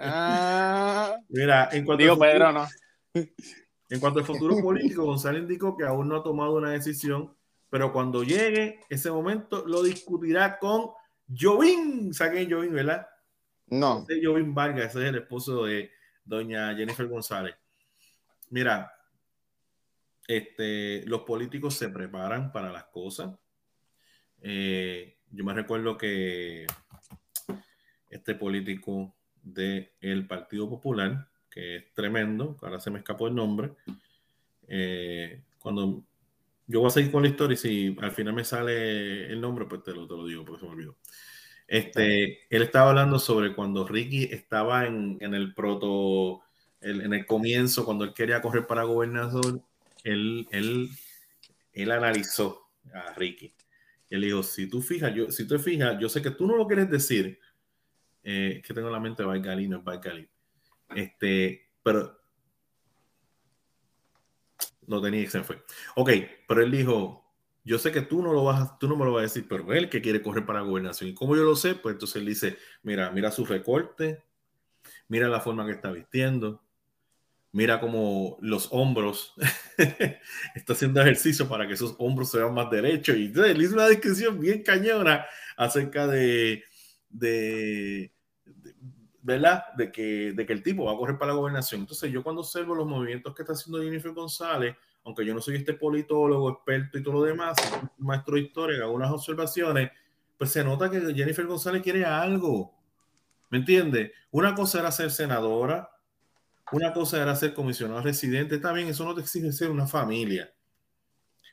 Ah. Mira, en cuanto Digo Pedro, no. En cuanto al futuro político, Gonzalo indicó que aún no ha tomado una decisión, pero cuando llegue ese momento lo discutirá con Jovín. ¿Saben Jovín, verdad? No. Jovín Vargas, ese es el esposo de doña Jennifer González. Mira, este, los políticos se preparan para las cosas. Eh, yo me recuerdo que este político del Partido Popular, que es tremendo, ahora se me escapó el nombre, eh, cuando yo voy a seguir con la historia y si al final me sale el nombre, pues te lo, te lo digo porque se me olvidó. Este, él estaba hablando sobre cuando Ricky estaba en, en el proto en el comienzo, cuando él quería correr para gobernador, él, él, él analizó a Ricky. Él dijo, si tú fijas, yo, si tú te fijas, yo sé que tú no lo quieres decir, eh, que tengo en la mente Baikali, no es Este, pero no tenía se fue. Ok, pero él dijo, yo sé que tú no lo vas, tú no me lo vas a decir, pero él que quiere correr para gobernación. Y como yo lo sé, pues entonces él dice, mira, mira su recorte, mira la forma que está vistiendo, mira como los hombros, está haciendo ejercicio para que esos hombros se vean más derechos. Y le hizo una descripción bien cañona acerca de, de, ¿verdad? De que, de que el tipo va a correr para la gobernación. Entonces, yo cuando observo los movimientos que está haciendo Jennifer González, aunque yo no soy este politólogo, experto y todo lo demás, maestro de historia, hago unas observaciones, pues se nota que Jennifer González quiere algo. ¿Me entiende? Una cosa era ser senadora, una cosa era ser comisionado residente, también eso no te exige ser una familia.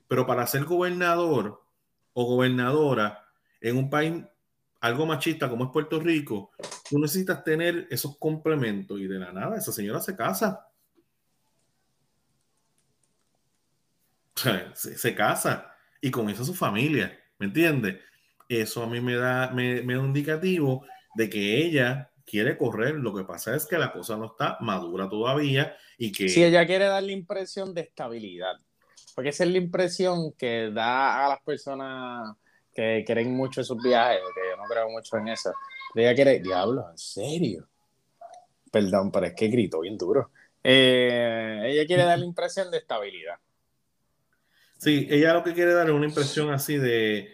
Pero para ser gobernador o gobernadora en un país algo machista como es Puerto Rico, tú necesitas tener esos complementos y de la nada esa señora se casa. Se, casa y con eso su familia, ¿me entiendes? Eso a mí me da, me, da un indicativo de que ella quiere correr, lo que pasa es que la cosa no está madura todavía y que... Si ella quiere dar la impresión de estabilidad, porque esa es la impresión que da a las personas que creen mucho en sus viajes, que yo no creo mucho en eso. Ella quiere, diablo, en serio. Perdón, pero es que grito bien duro. Eh, ella quiere dar la impresión de estabilidad. Sí, ella lo que quiere dar es una impresión así de,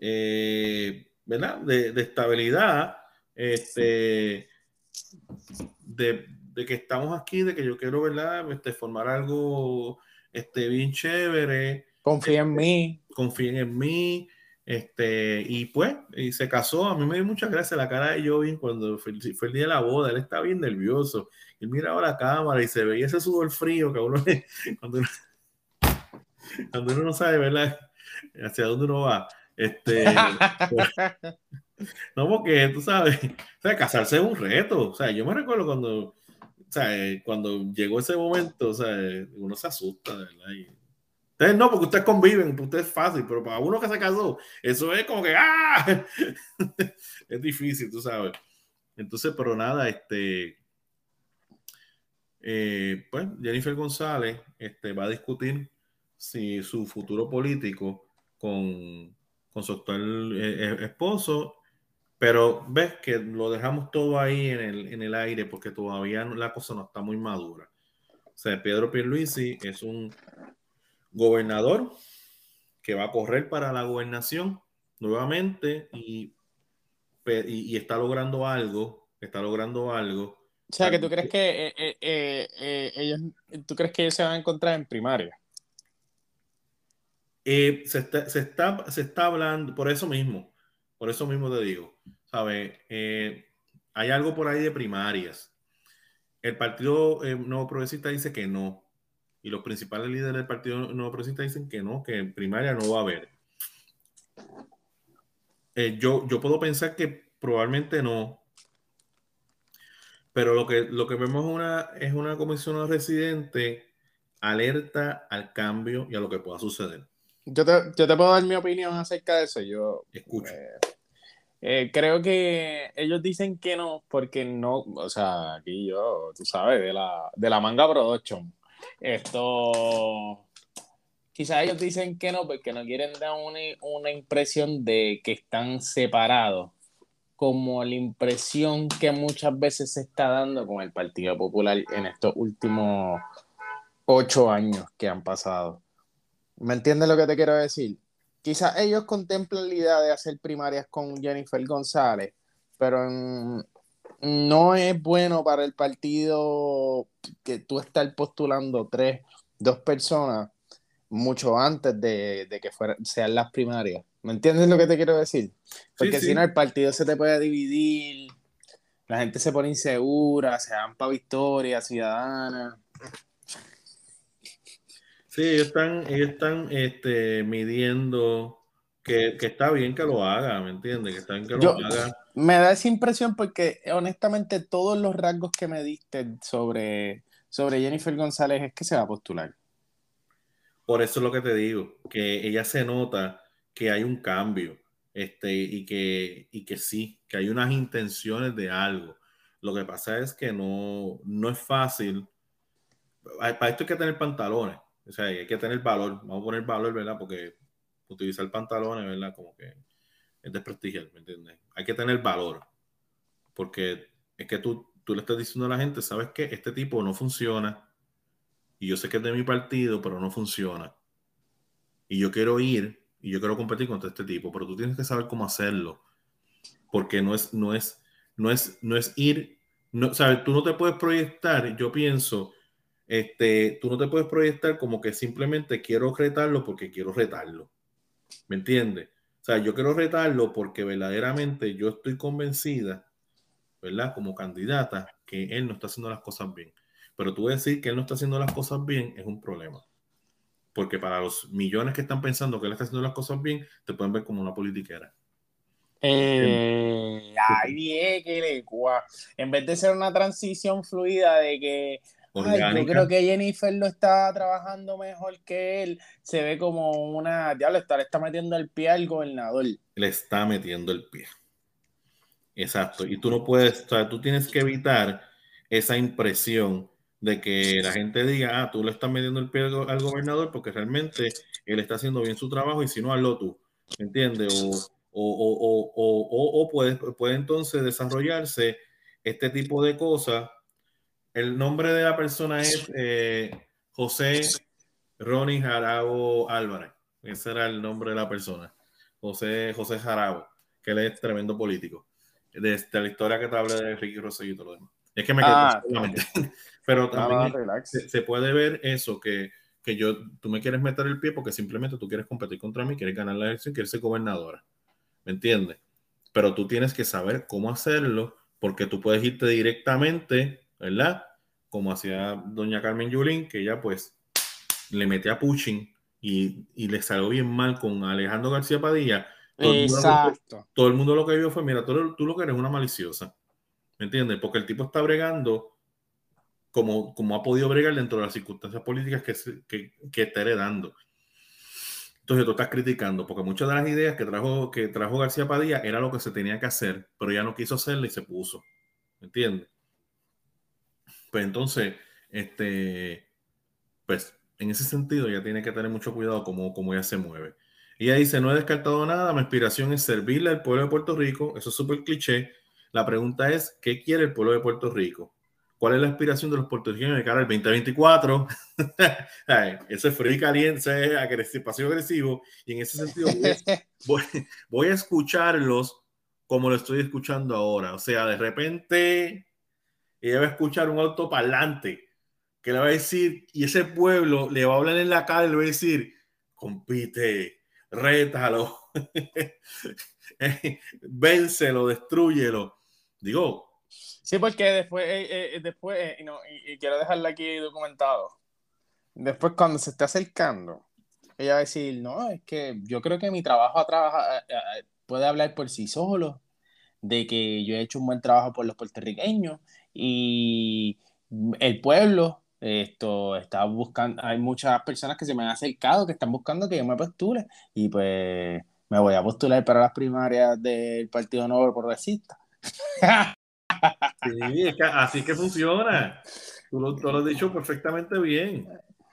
eh, ¿verdad? De, de, estabilidad, este, de, de, que estamos aquí, de que yo quiero, ¿verdad? Este, formar algo este, bien chévere. Confíen en mí. Confíen en mí. Este, y pues, y se casó. A mí me dio mucha gracia la cara de Jovin cuando fue, fue, el día de la boda. Él estaba bien nervioso. Y miraba la cámara y se veía ese sudor frío que uno, cuando uno, cuando uno no sabe, ¿verdad? Hacia dónde uno va. Este, pues, no, porque tú sabes, o sea, casarse es un reto. O sea, yo me recuerdo cuando o sea, cuando llegó ese momento, o sea, uno se asusta, ¿verdad? ustedes no, porque ustedes conviven, ustedes es fácil, pero para uno que se casó, eso es como que ¡ah! es difícil, tú sabes. Entonces, pero nada, este, eh, pues Jennifer González este, va a discutir si su futuro político con, con su actual eh, esposo pero ves que lo dejamos todo ahí en el, en el aire porque todavía la cosa no está muy madura. O sea, Pedro Pierluisi es un gobernador que va a correr para la gobernación nuevamente y, y, está logrando algo, está logrando algo. O sea, que tú crees que eh, eh, eh, ellos, tú crees que ellos se van a encontrar en primaria. Se, está, se, está, se está hablando, por eso mismo, por eso mismo te digo, ¿sabes? Eh, hay algo por ahí de primarias. El Partido eh, Nuevo Progresista dice que no. Y los principales líderes del Partido Nuevo Progresista dicen que no, que en primaria no va a haber. Eh, yo, yo puedo pensar que probablemente no. Pero lo que, lo que vemos una, es una comisión residente alerta al cambio y a lo que pueda suceder. Yo te, yo te puedo dar mi opinión acerca de eso. Yo escucho. Eh, eh, creo que ellos dicen que no, porque no, o sea, aquí yo, tú sabes, de la, de la manga production. Esto, quizás ellos dicen que no, porque no quieren dar una, una impresión de que están separados, como la impresión que muchas veces se está dando con el Partido Popular en estos últimos ocho años que han pasado. ¿Me entiendes lo que te quiero decir? Quizás ellos contemplan la idea de hacer primarias con Jennifer González, pero no es bueno para el partido que tú estés postulando tres, dos personas mucho antes de, que sean las primarias. ¿Me entiendes lo que te quiero decir? Porque si no, el partido se te puede dividir, la gente se pone insegura, se dan para victoria ciudadana. Sí, ellos están, ellos están este, midiendo que, está bien que lo haga, ¿me entiendes? Que está bien que lo haga. Me da esa impresión porque honestamente todos los rasgos que me diste sobre, sobre Jennifer González es que se va a postular. Por eso es lo que te digo, que ella se nota que hay un cambio este, y, que, y que sí, que hay unas intenciones de algo. Lo que pasa es que no, no es fácil. Para esto hay que tener pantalones. O sea, hay que tener valor. Vamos a poner valor, ¿verdad? Porque utilizar pantalones, ¿verdad? Como que es desprestigiar, ¿me entiendes? Hay que tener valor. Porque es que tú, tú le estás diciendo a la gente, ¿sabes qué? Este tipo no funciona. Y yo sé que es de mi partido, pero no funciona. Y yo quiero ir y yo quiero competir contra este tipo, pero tú tienes que saber cómo hacerlo. Porque no es, no es, no es, no es ir, no, ¿sabes? Tú no te puedes proyectar, yo pienso, este, tú no te puedes proyectar como que simplemente quiero retarlo porque quiero retarlo. ¿Me entiendes? O sea, yo quiero retarlo porque verdaderamente yo estoy convencida, ¿verdad? Como candidata, que él no está haciendo las cosas bien. Pero tú decir que él no está haciendo las cosas bien es un problema. Porque para los millones que están pensando que él está haciendo las cosas bien, te pueden ver como una politiquera. Eh, ay, que En vez de ser una transición fluida de que yo creo que Jennifer lo está trabajando mejor que él. Se ve como una. Diablo, está, le está metiendo el pie al gobernador. Le está metiendo el pie. Exacto. Y tú no puedes, o sea, tú tienes que evitar esa impresión de que la gente diga, ah, tú le estás metiendo el pie al gobernador porque realmente él está haciendo bien su trabajo y si no, hazlo tú. ¿Me entiendes? O, o, o, o puede, puede entonces desarrollarse este tipo de cosas el nombre de la persona es eh, José Ronnie Jarabo Álvarez. Ese era el nombre de la persona. José, José Jarabo, que él es tremendo político. De, la historia que te hablé de Ricky Rosselló y todo lo demás. Es que me quedé ah, Pero también se, puede ver eso, que, que yo, tú me quieres meter el pie porque simplemente tú quieres competir contra mí, quieres ganar la elección, quieres ser gobernadora. ¿Me entiendes? Pero tú tienes que saber cómo hacerlo porque tú puedes irte directamente, ¿verdad? como hacía doña Carmen Yulín, que ella pues le metía a Pushing y, y, le salió bien mal con Alejandro García Padilla. Todo Exacto. El todo el mundo lo que vio fue, mira, tú, tú, lo que eres una maliciosa. ¿Me entiendes? Porque el tipo está bregando como, como ha podido bregar dentro de las circunstancias políticas que, que, que está heredando. Entonces tú estás criticando, porque muchas de las ideas que trajo, que trajo García Padilla era lo que se tenía que hacer, pero ya no quiso hacerlo y se puso. ¿Me entiendes? Pues entonces, este, pues en ese sentido ya tiene que tener mucho cuidado como, como ella se mueve. Ella dice, no he descartado nada, mi aspiración es servirle al pueblo de Puerto Rico, eso es súper cliché. La pregunta es, ¿qué quiere el pueblo de Puerto Rico? ¿Cuál es la aspiración de los puertorriqueños de cara al 2024? ese frío y caliente, ese agresivo, pasivo agresivo, y en ese sentido voy, voy a escucharlos como lo estoy escuchando ahora. O sea, de repente ella va a escuchar un autoparlante que le va a decir, y ese pueblo le va a hablar en la cara y le va a decir, compite, rétalo, vénselo, destruyelo. Digo. Sí, porque después, eh, eh, después eh, y, quiero dejarlo aquí documentado. Después, cuando se esté acercando, ella va a decir, no, es que yo creo que mi trabajo a trabajar, puede hablar por sí solo, de que yo he hecho un buen trabajo por los puertorriqueños y el pueblo esto está buscando, hay muchas personas que se me han acercado que están buscando que yo me postule y pues me voy a postular para las primarias del Partido Nuevo Progresista. Sí, es que así que funciona. Tú lo, tú lo, has dicho perfectamente bien.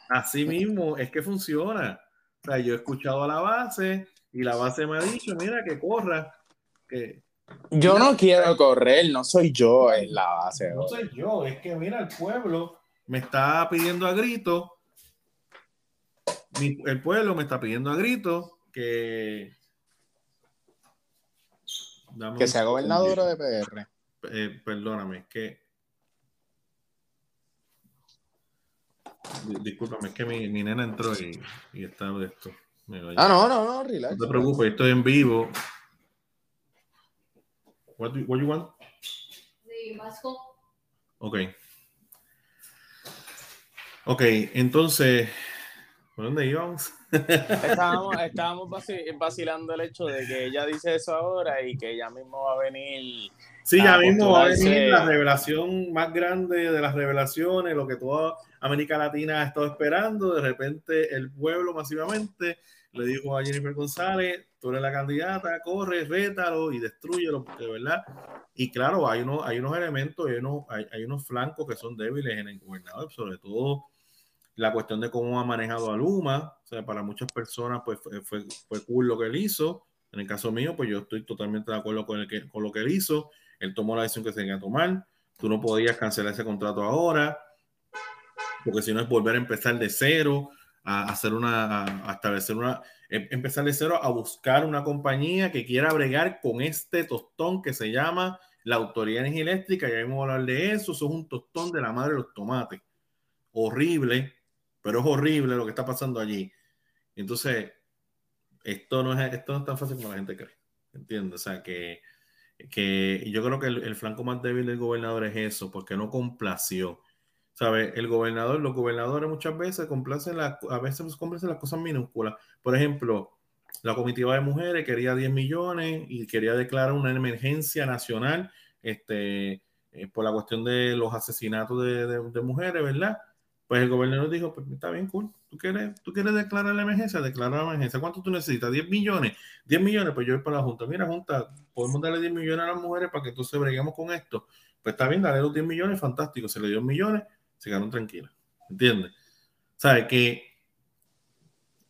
Así mismo es que funciona. O sea, yo he escuchado a la base y la base me ha dicho, mira, que corra, que, yo no quiero correr, no soy yo en la base. No soy yo, es que mira, el pueblo me está pidiendo a grito, el pueblo me está pidiendo a grito que... que sea gobernador de PR. Eh, perdóname, es que... Discúlpame, es que mi, nena entró y, y está de esto. Ah, no, no, no, relax. No te preocupes, estoy en vivo What do, what you want? Sí, Vasco. Ok. Ok, entonces, ¿por dónde íbamos? estábamos, estábamos vacilando el hecho de que ella dice eso ahora y que ya mismo va a venir. Sí, ya mismo va a venir la revelación más grande de las revelaciones, lo que toda América Latina ha estado esperando. De repente, el pueblo masivamente le dijo a Jennifer González: tú eres la candidata, corre, rétalo y destruyelo, porque verdad. Y claro, hay unos, hay unos elementos, hay unos, hay, unos flancos que son débiles en el gobernador, sobre todo la cuestión de cómo ha manejado a Luma. O sea, para muchas personas, pues fue, fue, cool lo que él hizo. En el caso mío, pues yo estoy totalmente de acuerdo con, el que, con lo que él hizo. Él tomó la decisión que se tenía que tomar. Tú no podías cancelar ese contrato ahora, porque si no es volver a empezar de cero, a hacer una, a establecer una, Em, empezar de cero a buscar una compañía que quiera bregar con este tostón que se llama la Autoridad de Energía Eléctrica. Ya vamos a hablar de eso. Eso es un tostón de la madre de los tomates. Horrible, pero es horrible lo que está pasando allí. Entonces, esto no es, esto no es tan fácil como la gente cree. ¿Entiendes? O sea, que, que yo creo que el, el flanco más débil del gobernador es eso, porque no complació. ¿Sabe? El gobernador, los gobernadores muchas veces complacen, la, a veces complacen las cosas minúsculas. Por ejemplo, la comitiva de mujeres quería 10 millones y quería declarar una emergencia nacional este, eh, por la cuestión de los asesinatos de, mujeres, ¿verdad? Pues el gobernador dijo, pues está bien, cool. ¿Tú quieres, ¿Tú quieres declarar la emergencia? Declarar la emergencia. ¿Cuánto tú necesitas? ¿10 millones? 10 millones, pues yo voy para la Junta. Mira, Junta, podemos darle 10 millones a las mujeres para que entonces breguemos con esto. Pues está bien, dale los 10 millones, fantástico. Se le dio millones, se quedaron tranquilas. ¿Entiendes? ¿Sabe? Que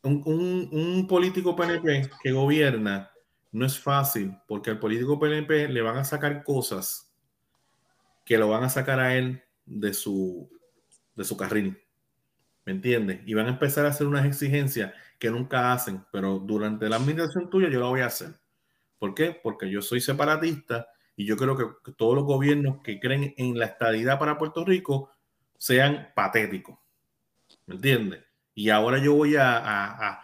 un, un, un político PNP que gobierna no es fácil, porque al político PNP le van a sacar cosas que lo van a sacar a él de su, de su carril. ¿Me entiendes? Y van a empezar a hacer unas exigencias que nunca hacen, pero durante la administración tuya yo lo voy a hacer. ¿Por qué? Porque yo soy separatista y yo creo que, todos los gobiernos que creen en la estabilidad para Puerto Rico sean patéticos. ¿Me entiendes? Y ahora yo voy a,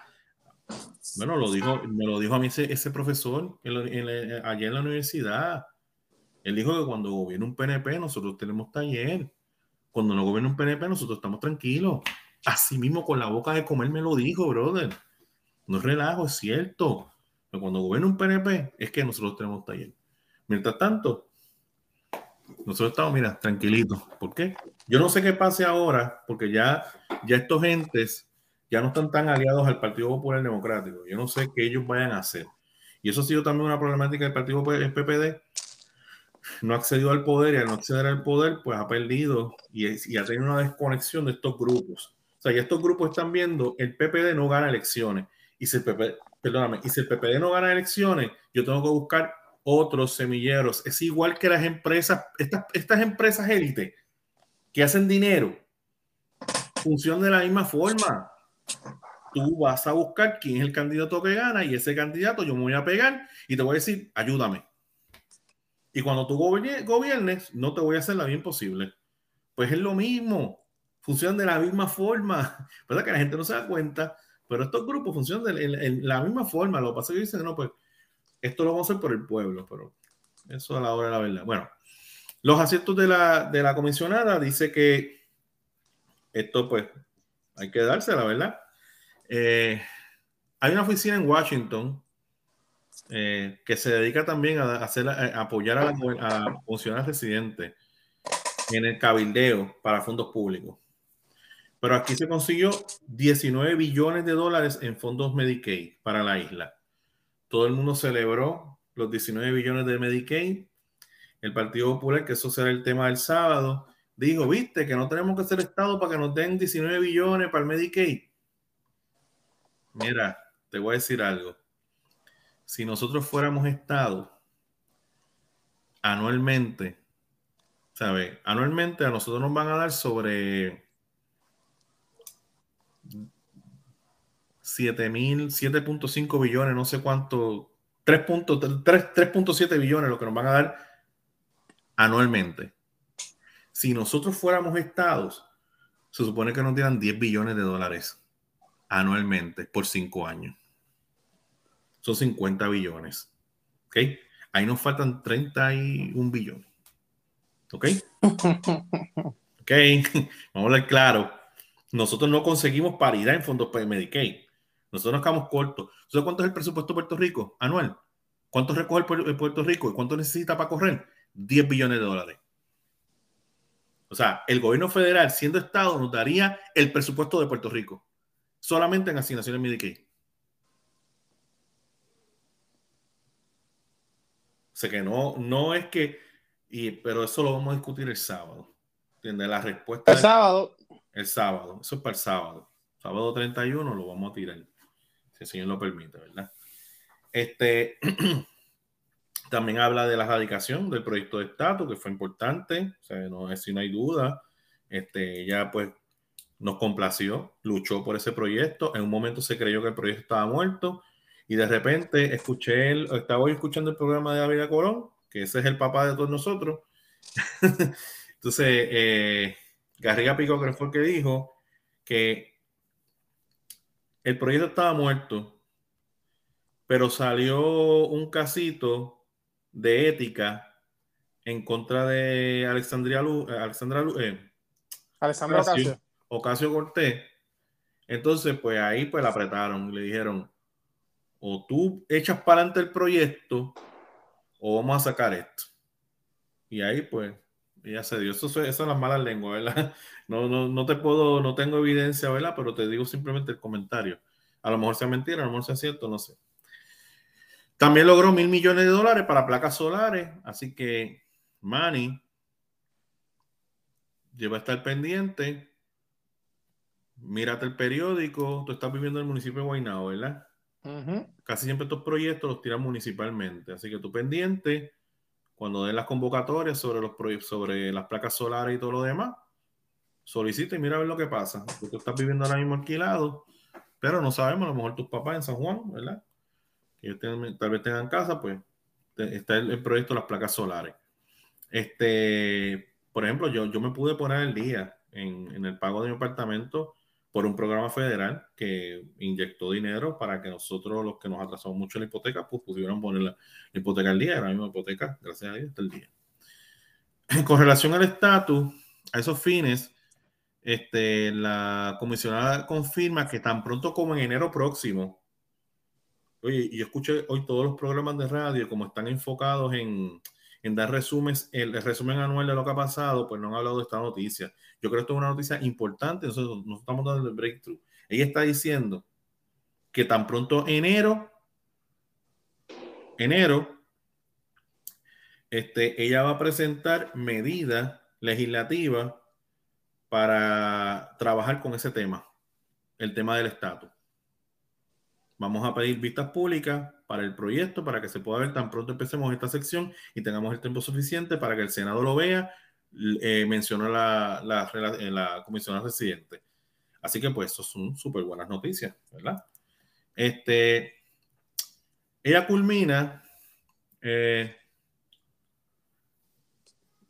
bueno, lo dijo, me lo dijo a mí ese, ese profesor allá en la universidad. Él dijo que cuando gobierna un PNP nosotros tenemos taller. Cuando no gobierna un PNP nosotros estamos tranquilos. Así mismo con la boca de comer me lo dijo, brother. No es relajo, es cierto. Pero cuando gobierna un PNP es que nosotros tenemos taller. Mientras tanto, nosotros estamos, mira, tranquilitos. ¿Por qué? Yo no sé qué pase ahora, porque ya, ya estos gentes ya no están tan aliados al Partido Popular Democrático. Yo no sé qué ellos vayan a hacer. Y eso ha sido también una problemática del Partido el PPD. No ha al poder y al no acceder al poder, pues ha perdido y, y ha tenido una desconexión de estos grupos. O sea, ya estos grupos están viendo el PPD no gana elecciones. Y si el PPD, perdóname, y si el PPD no gana elecciones, yo tengo que buscar otros semilleros. Es igual que las empresas, estas, estas empresas élite que hacen dinero, funcionan de la misma forma. Tú vas a buscar quién es el candidato que gana y ese candidato yo me voy a pegar y te voy a decir, ayúdame. Y cuando tú gobiernes, no te voy a hacer la bien posible. Pues es lo mismo, funcionan de la misma forma. ¿Verdad que la gente no se da cuenta? Pero estos grupos funcionan de la misma forma. Lo que pasa es que dicen, no, pues esto lo vamos a hacer por el pueblo, pero eso a la hora de la verdad. Bueno, los aciertos de la, de la comisionada dice que esto pues hay que darse, la verdad. Eh, hay una oficina en Washington eh, que se dedica también a, hacer, apoyar a, a funcionarios residentes en el cabildeo para fondos públicos. Pero aquí se consiguió 19 billones de dólares en fondos Medicaid para la isla. Todo el mundo celebró los 19 billones de Medicaid. El Partido Popular, que eso será el tema del sábado, dijo, viste, que no tenemos que ser Estado para que nos den 19 billones para el Medicaid. Mira, te voy a decir algo. Si nosotros fuéramos Estado, anualmente, ¿sabes? Anualmente a nosotros nos van a dar sobre 7 mil, 7.5 billones, no sé cuánto, 3.7 billones lo que nos van a dar anualmente. Si nosotros fuéramos estados, se supone que nos dieran 10 billones de dólares anualmente por 5 años. Son 50 billones. ¿Ok? Ahí nos faltan 31 billones. ¿Ok? ¿Ok? Vamos a hablar claro. Nosotros no conseguimos paridad en fondos para Medicaid. Nosotros nos quedamos cortos. ¿Sabes cuánto es el presupuesto de Puerto Rico anual? ¿Cuánto recoge el Puerto Rico y cuánto necesita para correr? 10 billones de dólares. O sea, el gobierno federal, siendo Estado, nos daría el presupuesto de Puerto Rico, solamente en asignaciones Medicaid. O sea que no, no es que, y, pero eso lo vamos a discutir el sábado. ¿Entiendes? La respuesta. El es, sábado. El sábado, eso es para el sábado. Sábado 31 lo vamos a tirar, si el Señor lo permite, ¿verdad? Este. También habla de la radicación del proyecto de estatus, que fue importante, o sea, no, si no hay duda. Este, ella pues nos complació, luchó por ese proyecto. En un momento se creyó que el proyecto estaba muerto y de repente escuché, el, estaba hoy escuchando el programa de David Corón, que ese es el papá de todos nosotros. Entonces, eh, Garriga Pico, que fue el que dijo que el proyecto estaba muerto, pero salió un casito de ética en contra de Alexandria Lu, eh, Alexandra Lu, eh, Alessandro Ocasio. Ocasio Cortés. Entonces, pues ahí pues la apretaron y le dijeron, o tú echas para adelante el proyecto o vamos a sacar esto. Y ahí pues Ya se dio. Eso, eso son las malas lenguas, ¿verdad? No, no, no te puedo, no tengo evidencia, ¿verdad? Pero te digo simplemente el comentario. A lo mejor sea mentira, a lo mejor sea cierto, no sé. También logró mil millones de dólares para placas solares, así que Manny lleva a estar pendiente. Mírate el periódico. Tú estás viviendo en el municipio de Guaynabo, ¿verdad? Casi siempre estos proyectos los tiran municipalmente. Así que tú pendiente, cuando den las convocatorias sobre, los sobre las placas solares y todo lo demás, solicita y mira a ver lo que pasa. Tú estás viviendo ahora mismo alquilado, pero no sabemos, a lo mejor tus papás en San Juan, ¿verdad? Que tal vez tengan casa, pues está el, proyecto de las placas solares. Este, por ejemplo, yo, yo me pude poner el día en, en el pago de mi apartamento por un programa federal que inyectó dinero para que nosotros, los que nos atrasamos mucho en la hipoteca, pues pudieran poner la, hipoteca al día, era la hipoteca, gracias a Dios, hasta el día. Con relación al estatus, a esos fines, este, la comisionada confirma que tan pronto como en enero próximo, oye, yo escuché hoy todos los programas de radio como están enfocados en, en dar resúmenes, el, resumen anual de lo que ha pasado, pues no han hablado de esta noticia. Yo creo que esto es una noticia importante, nosotros nos estamos dando el breakthrough. Ella está diciendo que tan pronto enero, enero, este, ella va a presentar medidas legislativas para trabajar con ese tema, el tema del estatus. Vamos a pedir vistas públicas para el proyecto para que se pueda ver tan pronto empecemos esta sección y tengamos el tiempo suficiente para que el Senado lo vea, eh, mencionó la, la, la comisionada residente. Así que pues eso son súper buenas noticias, ¿verdad? Este, ella culmina eh,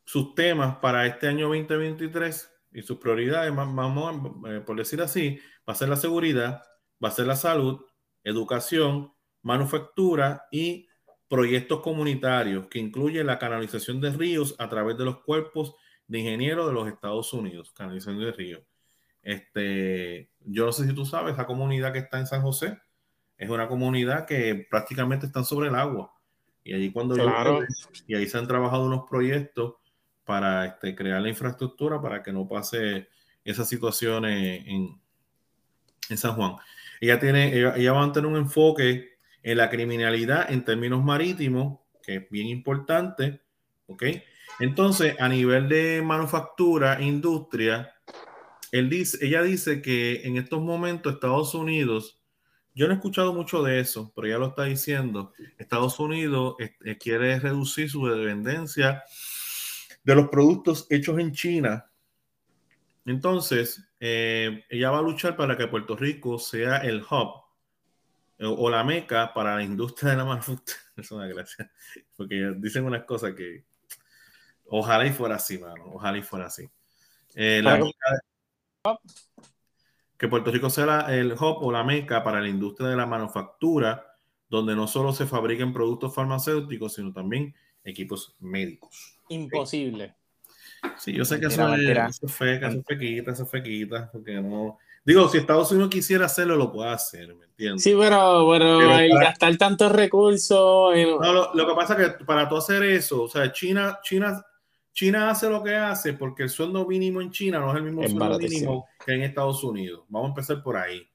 sus temas para este año 2023 y sus prioridades, vamos, eh, por decir así, va a ser la seguridad, va a ser la salud, educación, manufactura y proyectos comunitarios que incluyen la canalización de ríos a través de los cuerpos de ingenieros de los Estados Unidos, canalización de ríos. Este, yo no sé si tú sabes, esa comunidad que está en San José es una comunidad que prácticamente está sobre el agua. Y allí cuando claro. y ahí se han trabajado unos proyectos para este, crear la infraestructura para que no pase esas situaciones en, en San Juan. Ella, tiene, ella, va a tener un enfoque en la criminalidad en términos marítimos, que es bien importante, ¿ok? Entonces, a nivel de manufactura, industria, él dice, ella dice que en estos momentos Estados Unidos, yo no he escuchado mucho de eso, pero ella lo está diciendo, Estados Unidos eh, quiere reducir su dependencia de los productos hechos en China entonces, eh, ella va a luchar para que Puerto Rico sea el hub eh, o, la meca para la industria de la manufactura. Es una gracia, porque dicen unas cosas que ojalá y fuera así, mano. Ojalá y fuera así. Eh, que Puerto Rico sea el hub o la meca para la industria de la manufactura, donde no solo se fabriquen productos farmacéuticos, sino también equipos médicos. Imposible. Sí, yo sé que eso, es, eso, fue, eso fue quita, eso fue quita, porque no... Digo, si Estados Unidos quisiera hacerlo, lo puede hacer, ¿me entiendes? Sí, pero, pero, gastar tantos recursos... No, lo, lo, que pasa es que para tú hacer eso, o sea, China, China, China hace lo que hace porque el sueldo mínimo en China no es el mismo sueldo mínimo que en Estados Unidos. Vamos a empezar por ahí,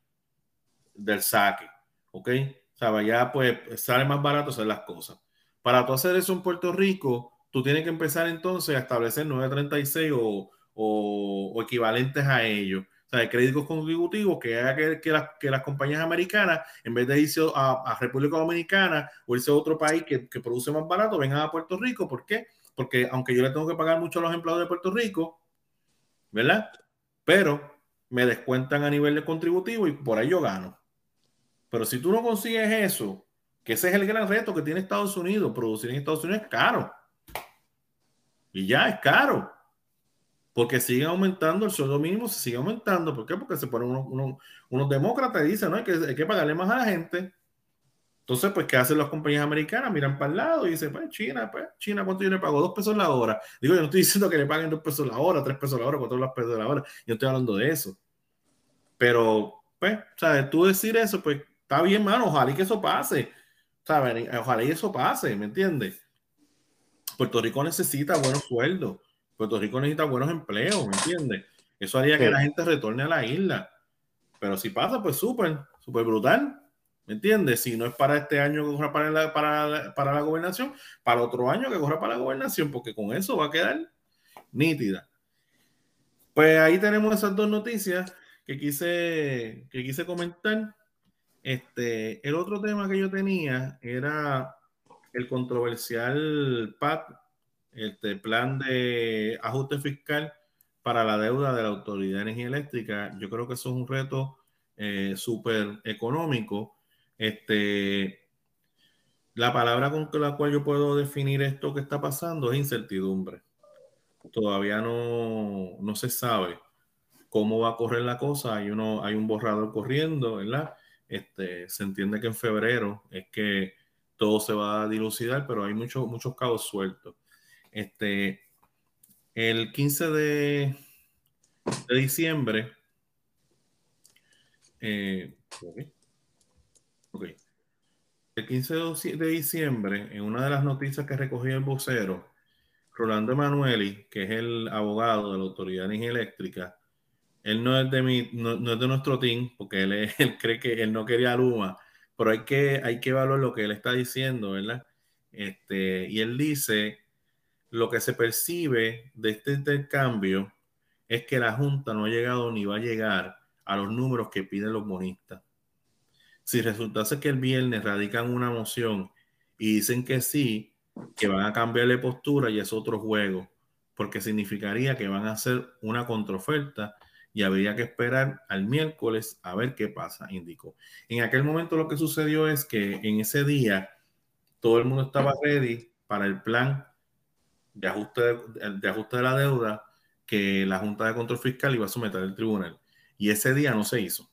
del saque, ¿ok? O sea, ya pues sale más barato hacer las cosas. Para tú hacer eso en Puerto Rico tú tienes que empezar entonces a establecer 936 o, o, o equivalentes a ellos. O sea, créditos contributivos que haga que, que, las, que, las, compañías americanas, en vez de irse a, a República Dominicana o irse a otro país que, que, produce más barato, vengan a Puerto Rico. ¿Por qué? Porque aunque yo le tengo que pagar mucho a los empleados de Puerto Rico, ¿verdad? Pero me descuentan a nivel de contributivo y por ahí yo gano. Pero si tú no consigues eso, que ese es el gran reto que tiene Estados Unidos, producir en Estados Unidos es caro. Y ya es caro. Porque sigue aumentando el sueldo mínimo, se sigue aumentando. ¿Por qué? Porque se ponen unos, unos, demócratas y dicen, no, hay que, hay que pagarle más a la gente. Entonces, pues, ¿qué hacen las compañías americanas? Miran para el lado y dicen, pues, China, pues, China, ¿cuánto yo le pago? Dos pesos la hora. Digo, yo no estoy diciendo que le paguen dos pesos la hora, tres pesos la hora, cuatro pesos la hora. Yo estoy hablando de eso. Pero, pues, ¿sabes? Tú decir eso, pues, está bien, mano. Ojalá y que eso pase. Ojalá y eso pase, ¿me entiendes? Puerto Rico necesita buenos sueldos. Puerto Rico necesita buenos empleos, ¿me entiendes? Eso haría que la gente retorne a la isla. Pero si pasa, pues súper, súper brutal. ¿Me entiendes? Si no es para este año que corra para la, para, para la gobernación, para otro año que corra para la gobernación, porque con eso va a quedar nítida. Pues ahí tenemos esas dos noticias que quise, que quise comentar. Este, el otro tema que yo tenía era el controversial PAT, este plan de ajuste fiscal para la deuda de la Autoridad de Energía Eléctrica. Yo creo que eso es un reto eh, súper económico este, la palabra con la cual yo puedo definir esto que está pasando es incertidumbre. Todavía no, no se sabe cómo va a correr la cosa. Hay, uno, hay un borrador corriendo, ¿verdad? Este, se entiende que en febrero es que todo se va a dilucidar, pero hay muchos muchos cabos sueltos. Este, el 15 de, diciembre, eh, el 15 de diciembre, en una de las noticias que recogió el vocero, Rolando Emanueli, que es el abogado de la Autoridad de Energía Eléctrica, él no es de mi, no, es de nuestro team, porque él, él, cree que él no quería Luma, pero hay que, hay que evaluar lo que él está diciendo, ¿verdad? Este, y él dice, lo que se percibe de este intercambio es que la Junta no ha llegado ni va a llegar a los números que piden los bonistas si resultase que el viernes radican una moción y dicen que sí, que van a cambiarle postura y es otro juego, porque significaría que van a hacer una contraoferta y habría que esperar al miércoles a ver qué pasa, indicó. En aquel momento lo que sucedió es que en ese día todo el mundo estaba ready para el plan de ajuste de, de ajuste de la deuda que la Junta de Control Fiscal iba a someter al tribunal. Y ese día no se hizo.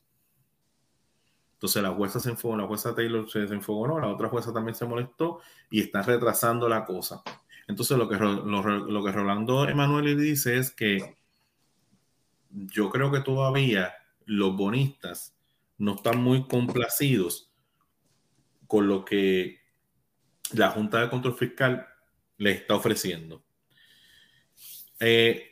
Entonces la jueza se enfogó, la jueza Taylor se enfogó, no, la otra jueza también se molestó y está retrasando la cosa. Entonces lo que, lo, que Rolando Emanuel dice es que yo creo que todavía los bonistas no están muy complacidos con lo que la Junta de Control Fiscal les está ofreciendo. Eh,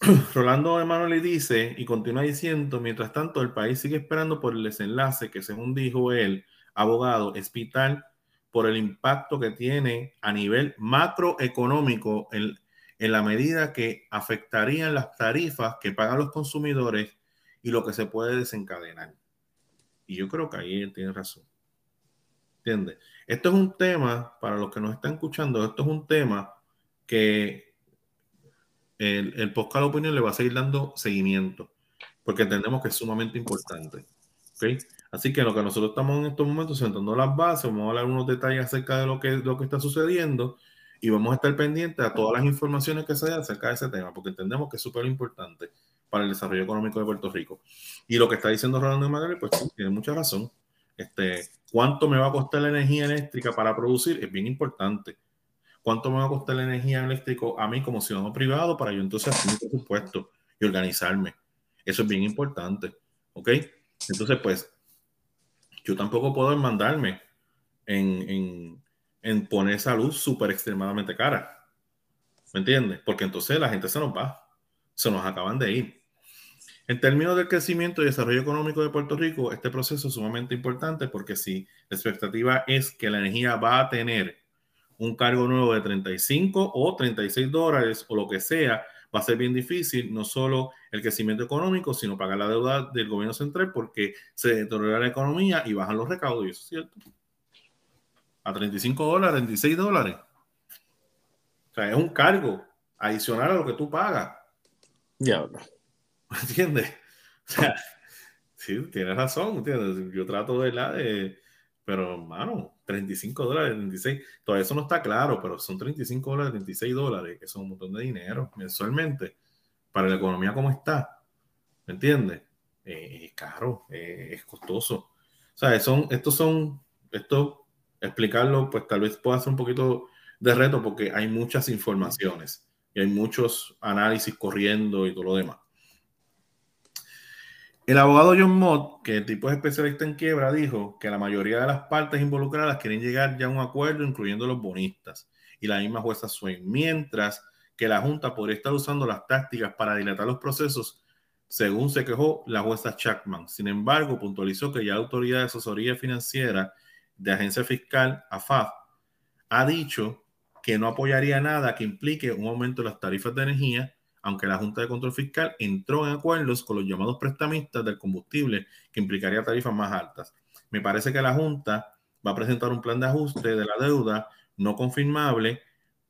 Rolando Emanuel dice y continúa diciendo, mientras tanto el país sigue esperando por el desenlace que según dijo él, abogado, es vital por el impacto que tiene a nivel macroeconómico en, en la medida que afectarían las tarifas que pagan los consumidores y lo que se puede desencadenar. Y yo creo que ahí él tiene razón. ¿Entiendes? Esto es un tema, para los que nos están escuchando, esto es un tema que el, el podcast opinión le va a seguir dando seguimiento, porque entendemos que es sumamente importante. ¿okay? Así que lo que nosotros estamos en estos momentos sentando las bases, vamos a hablar unos detalles acerca de lo que, lo que está sucediendo y vamos a estar pendientes a todas las informaciones que se den acerca de ese tema, porque entendemos que es súper importante para el desarrollo económico de Puerto Rico. Y lo que está diciendo Rolando Madrid, pues tiene mucha razón. Este, ¿Cuánto me va a costar la energía eléctrica para producir? Es bien importante cuánto me va a costar la energía eléctrica a mí como ciudadano privado para yo entonces hacer mi presupuesto y organizarme. Eso es bien importante. ¿Ok? Entonces, pues, yo tampoco puedo mandarme en, en, en poner esa luz súper extremadamente cara. ¿Me entiendes? Porque entonces la gente se nos va. Se nos acaban de ir. En términos del crecimiento y desarrollo económico de Puerto Rico, este proceso es sumamente importante porque si la expectativa es que la energía va a tener un cargo nuevo de 35 o 36 dólares o lo que sea, va a ser bien difícil, no solo el crecimiento económico, sino pagar la deuda del gobierno central porque se deteriora la economía y bajan los recaudos, y eso es cierto. A 35 dólares, 36 dólares. O sea, es un cargo adicional a lo que tú pagas. Ya. ¿Entiendes? O sea, sí, tienes razón, ¿entiendes? Yo trato de la de pero, hermano, 35 dólares, 36, todo eso no está claro, pero son 35 dólares, 36 dólares, que son un montón de dinero mensualmente para la economía como está. ¿Me entiendes? Eh, es caro, eh, es costoso. O sea, son, estos son, esto, explicarlo, pues tal vez pueda ser un poquito de reto porque hay muchas informaciones y hay muchos análisis corriendo y todo lo demás. El abogado John Mott, que el tipo es especialista en quiebra, dijo que la mayoría de las partes involucradas quieren llegar ya a un acuerdo, incluyendo los bonistas y la misma jueza Swain, mientras que la Junta podría estar usando las tácticas para dilatar los procesos, según se quejó la jueza Chapman. Sin embargo, puntualizó que ya la Autoridad de Asesoría Financiera de Agencia Fiscal, AFAF, ha dicho que no apoyaría nada que implique un aumento de las tarifas de energía, aunque la Junta de Control Fiscal entró en acuerdos con los llamados prestamistas del combustible, que implicaría tarifas más altas. Me parece que la Junta va a presentar un plan de ajuste de la deuda no confirmable,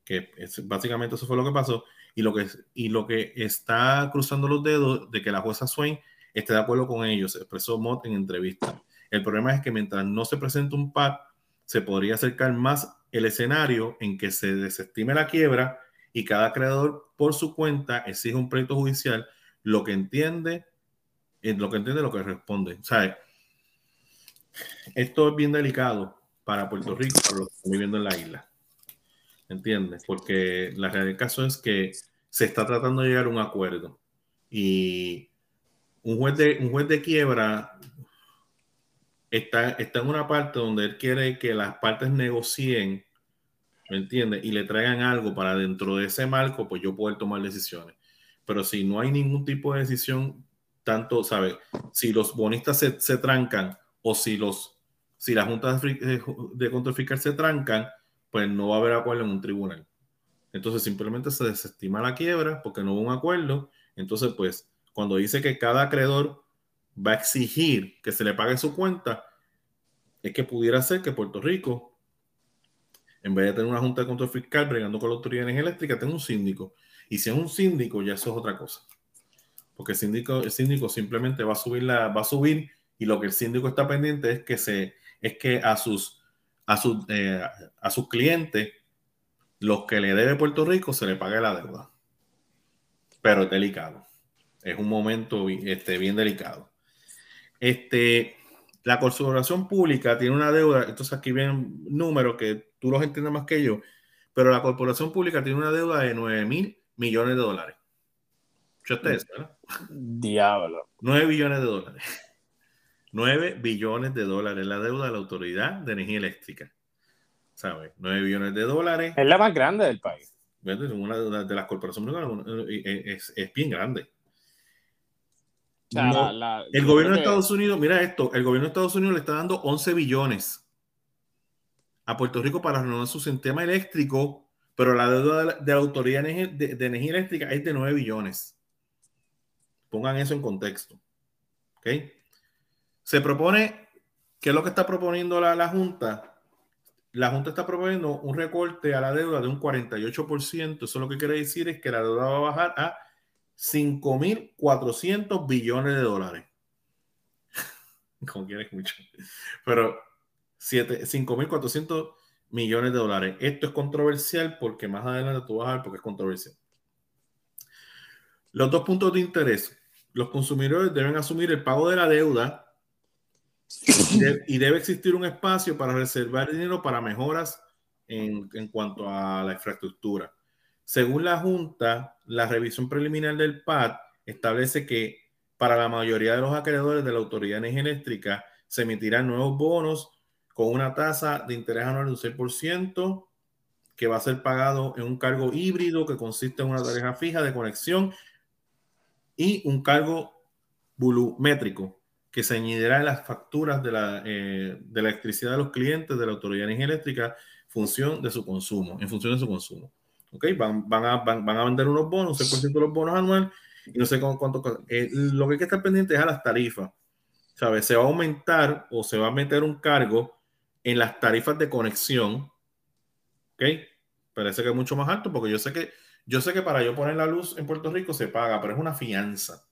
que es, básicamente eso fue lo que pasó, y lo que, y lo que está cruzando los dedos de que la jueza Swain esté de acuerdo con ellos, expresó Mott en entrevista. El problema es que mientras no se presente un PAC, se podría acercar más el escenario en que se desestime la quiebra y cada creador por su cuenta exige un proyecto judicial lo que entiende, eh, lo que entiende lo que responde. Esto es bien delicado para Puerto Rico, para los que están viviendo en la isla. ¿Entiendes? Porque la realidad del caso es que se está tratando de llegar a un acuerdo y un juez de, un juez de quiebra está, está en una parte donde él quiere que las partes negocien, ¿me entiendes? Y le traigan algo para dentro de ese marco, pues yo poder tomar decisiones. Pero si no hay ningún tipo de decisión, tanto, ¿sabes? Si los bonistas se, se trancan o si los si las juntas de, de control fiscal se trancan, pues no va a haber acuerdo en un tribunal. Entonces simplemente se desestima la quiebra porque no hubo un acuerdo. Entonces, pues, cuando dice que cada acreedor va a exigir que se le pague su cuenta, es que pudiera ser que Puerto Rico, en vez de tener una junta de control fiscal bregando con la autoridad de eléctrica, tenga un síndico. Y si es un síndico, ya eso es otra cosa. Porque el síndico, el síndico simplemente va a subir la, va a subir y lo que el síndico está pendiente es que se, es que a sus, a sus, eh, a sus clientes, los que le debe Puerto Rico, se le pague la deuda. Pero es delicado. Es un momento este, bien delicado. Este, la corporación pública tiene una deuda, entonces aquí ven números que tú los entiendes más que yo, pero la corporación pública tiene una deuda de 9 mil millones de dólares. ¿verdad? Diablo. 9 billones de dólares. 9 billones de dólares la deuda de la Autoridad de Energía Eléctrica. ¿Sabes? 9 billones de dólares. Es la más grande del país. Una de las corporaciones es, es bien grande el gobierno de Estados Unidos, mira esto, el gobierno de Estados Unidos le está dando 11 billones a Puerto Rico para renovar su sistema eléctrico, pero la deuda de la, Autoridad de, Energía Eléctrica es de 9 billones. Pongan eso en contexto. ¿Ok? Se propone, ¿qué es lo que está proponiendo la, la Junta? La Junta está proponiendo un recorte a la deuda de un 48%. Eso lo que quiere decir es que la deuda va a bajar a 5.400 billones de dólares. Como quieres mucho. Pero 5.400 millones de dólares. Esto es controversial porque más adelante tú vas a ver porque es controversial. Los dos puntos de interés. Los consumidores deben asumir el pago de la deuda y, debe existir un espacio para reservar dinero para mejoras en, en cuanto a la infraestructura. Según la Junta, la revisión preliminar del PAD establece que para la mayoría de los acreedores de la Autoridad de Energía Eléctrica se emitirán nuevos bonos con una tasa de interés anual de un 6% que va a ser pagado en un cargo híbrido que consiste en una tarifa fija de conexión y un cargo volumétrico que se añadirá en las facturas de la, eh, electricidad de los clientes de la Autoridad de Energía Eléctrica función de su consumo, en función de su consumo. ¿Ok? Van, a, van, a vender unos bonos, un 6% de los bonos anuales y no sé cuánto. Eh, lo que hay que estar pendiente es a las tarifas. ¿Sabes? Se va a aumentar o se va a meter un cargo en las tarifas de conexión. ¿Ok? Parece que es mucho más alto porque yo sé que yo sé que para yo poner la luz en Puerto Rico se paga, pero es una fianza.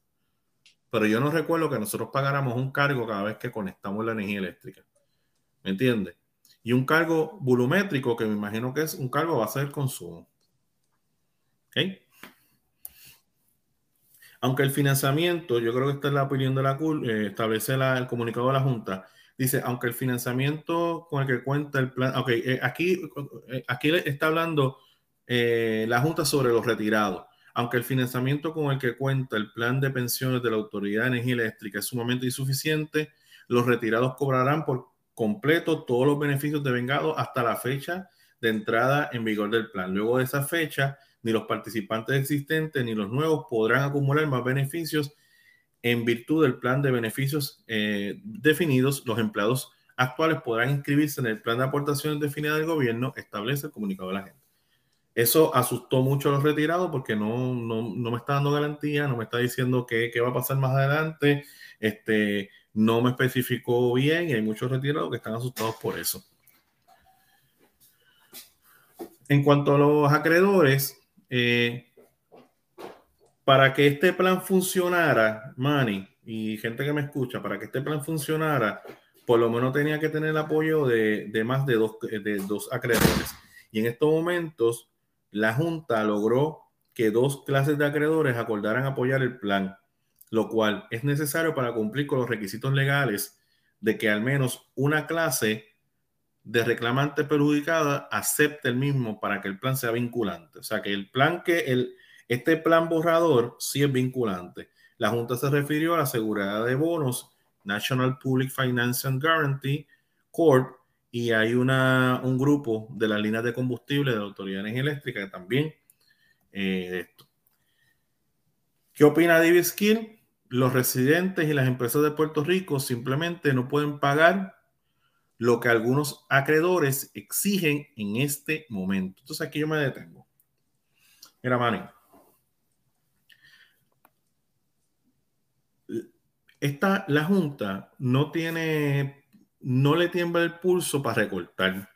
Pero yo no recuerdo que nosotros pagáramos un cargo cada vez que conectamos la energía eléctrica. ¿Me entiendes? Y un cargo volumétrico, que me imagino que es un cargo a ser el consumo. Aunque el financiamiento, yo creo que esta es la opinión de la CUL, eh, establece el comunicado de la Junta, dice, aunque el financiamiento con el que cuenta el plan, ok, eh, aquí, eh, aquí está hablando la Junta sobre los retirados. Aunque el financiamiento con el que cuenta el plan de pensiones de la Autoridad de Energía Eléctrica es sumamente insuficiente, los retirados cobrarán por completo todos los beneficios de vengado hasta la fecha de entrada en vigor del plan. Luego de esa fecha, ni los participantes existentes, ni los nuevos podrán acumular más beneficios en virtud del plan de beneficios eh, definidos. Los empleados actuales podrán inscribirse en el plan de aportaciones definidas del gobierno, establece el comunicado de la gente. Eso asustó mucho a los retirados porque no, no, no me está dando garantía, no me está diciendo qué, qué, va a pasar más adelante, este, no me especificó bien y hay muchos retirados que están asustados por eso. En cuanto a los acreedores, eh, para que este plan funcionara, Manny y gente que me escucha, para que este plan funcionara, por lo menos tenía que tener el apoyo de, más de dos acreedores. Y en estos momentos, la Junta logró que dos clases de acreedores acordaran apoyar el plan, lo cual es necesario para cumplir con los requisitos legales de que al menos una clase de reclamante perjudicada acepte el mismo para que el plan sea vinculante. O sea, que el plan que el, este plan borrador sí es vinculante. La Junta se refirió a la seguridad de bonos National Public Finance and Guarantee Corp y hay una, un grupo de las líneas de combustible de la Autoridad de Energía Eléctrica que también eh, esto. ¿Qué opina David Skill? Los residentes y las empresas de Puerto Rico simplemente no pueden pagar lo que algunos acreedores exigen en este momento. Entonces aquí yo me detengo. Mira, Manny. Esta, la Junta no tiene, no le tiembla el pulso para recortar.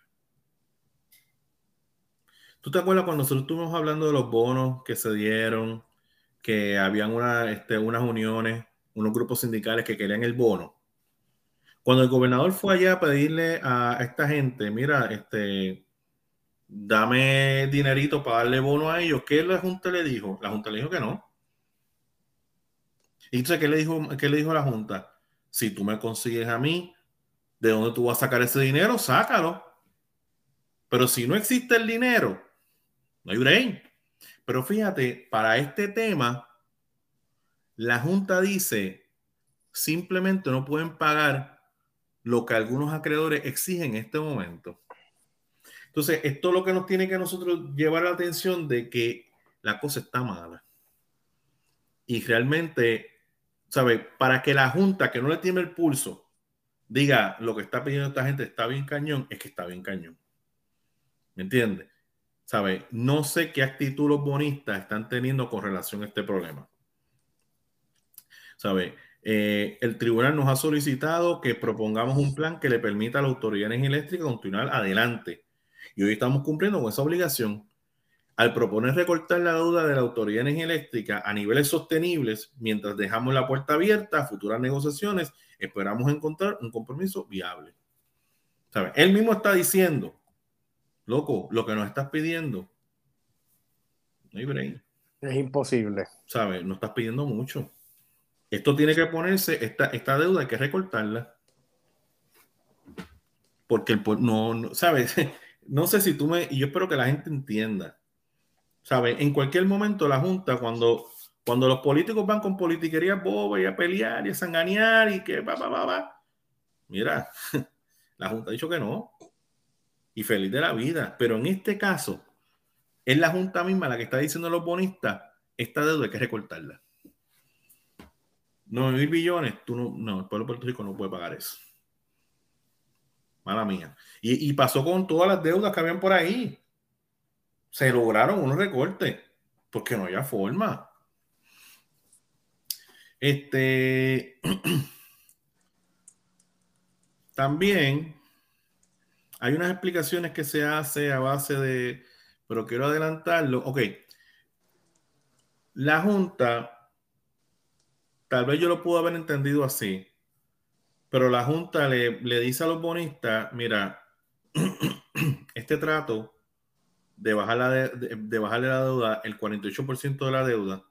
¿Tú te acuerdas cuando nosotros estuvimos hablando de los bonos que se dieron, que habían una, este, unas uniones, unos grupos sindicales que querían el bono? Cuando el gobernador fue allá a pedirle a esta gente, mira, este, dame dinerito para darle bono a ellos, ¿qué la Junta le dijo? La Junta le dijo que no. Y entonces, ¿qué le dijo, qué le dijo la Junta? Si tú me consigues a mí, ¿de dónde tú vas a sacar ese dinero? Sácalo. Pero si no existe el dinero, no hay break. Pero fíjate, para este tema, la Junta dice, simplemente no pueden pagar lo que algunos acreedores exigen en este momento. Entonces, esto es lo que nos tiene que nosotros llevar la atención de que la cosa está mala. Y realmente, ¿sabe? Para que la Junta, que no le tiene el pulso, diga lo que está pidiendo esta gente está bien cañón, es que está bien cañón. ¿Me entiende? ¿Sabe? No sé qué actitud los bonistas están teniendo con relación a este problema. ¿Sabe? Eh, el tribunal nos ha solicitado que propongamos un plan que le permita a la Autoridad de Energía Eléctrica continuar adelante. Y hoy estamos cumpliendo con esa obligación. Al proponer recortar la deuda de la Autoridad de Energía Eléctrica a niveles sostenibles, mientras dejamos la puerta abierta a futuras negociaciones, esperamos encontrar un compromiso viable. ¿Sabe? Él mismo está diciendo, loco, lo que nos estás pidiendo, no hay brain. Es imposible. ¿Sabes? No estás pidiendo mucho. Esto tiene que ponerse, esta, esta deuda hay que recortarla. Porque el, no, no, ¿sabes? No sé si tú me, y yo espero que la gente entienda. ¿Sabes? En cualquier momento la Junta, cuando, cuando los políticos van con politiquería boba y a pelear y a sanganear y que va, va, va, va. Mira, la Junta ha dicho que no. Y feliz de la vida. Pero en este caso, es la Junta misma la que está diciendo a los bonistas, esta deuda hay que recortarla. 9 mil billones, tú no, no, el pueblo de Puerto Rico no puede pagar eso. Mala mía. Y, y, pasó con todas las deudas que habían por ahí. Se lograron unos recortes, porque no había forma. Este. También hay unas explicaciones que se hace a base de, pero quiero adelantarlo. Ok. La Junta tal vez yo lo pudo haber entendido así, pero la Junta le, dice a los bonistas, mira, este trato de, bajar la de, bajarle la deuda, el 48% de la deuda,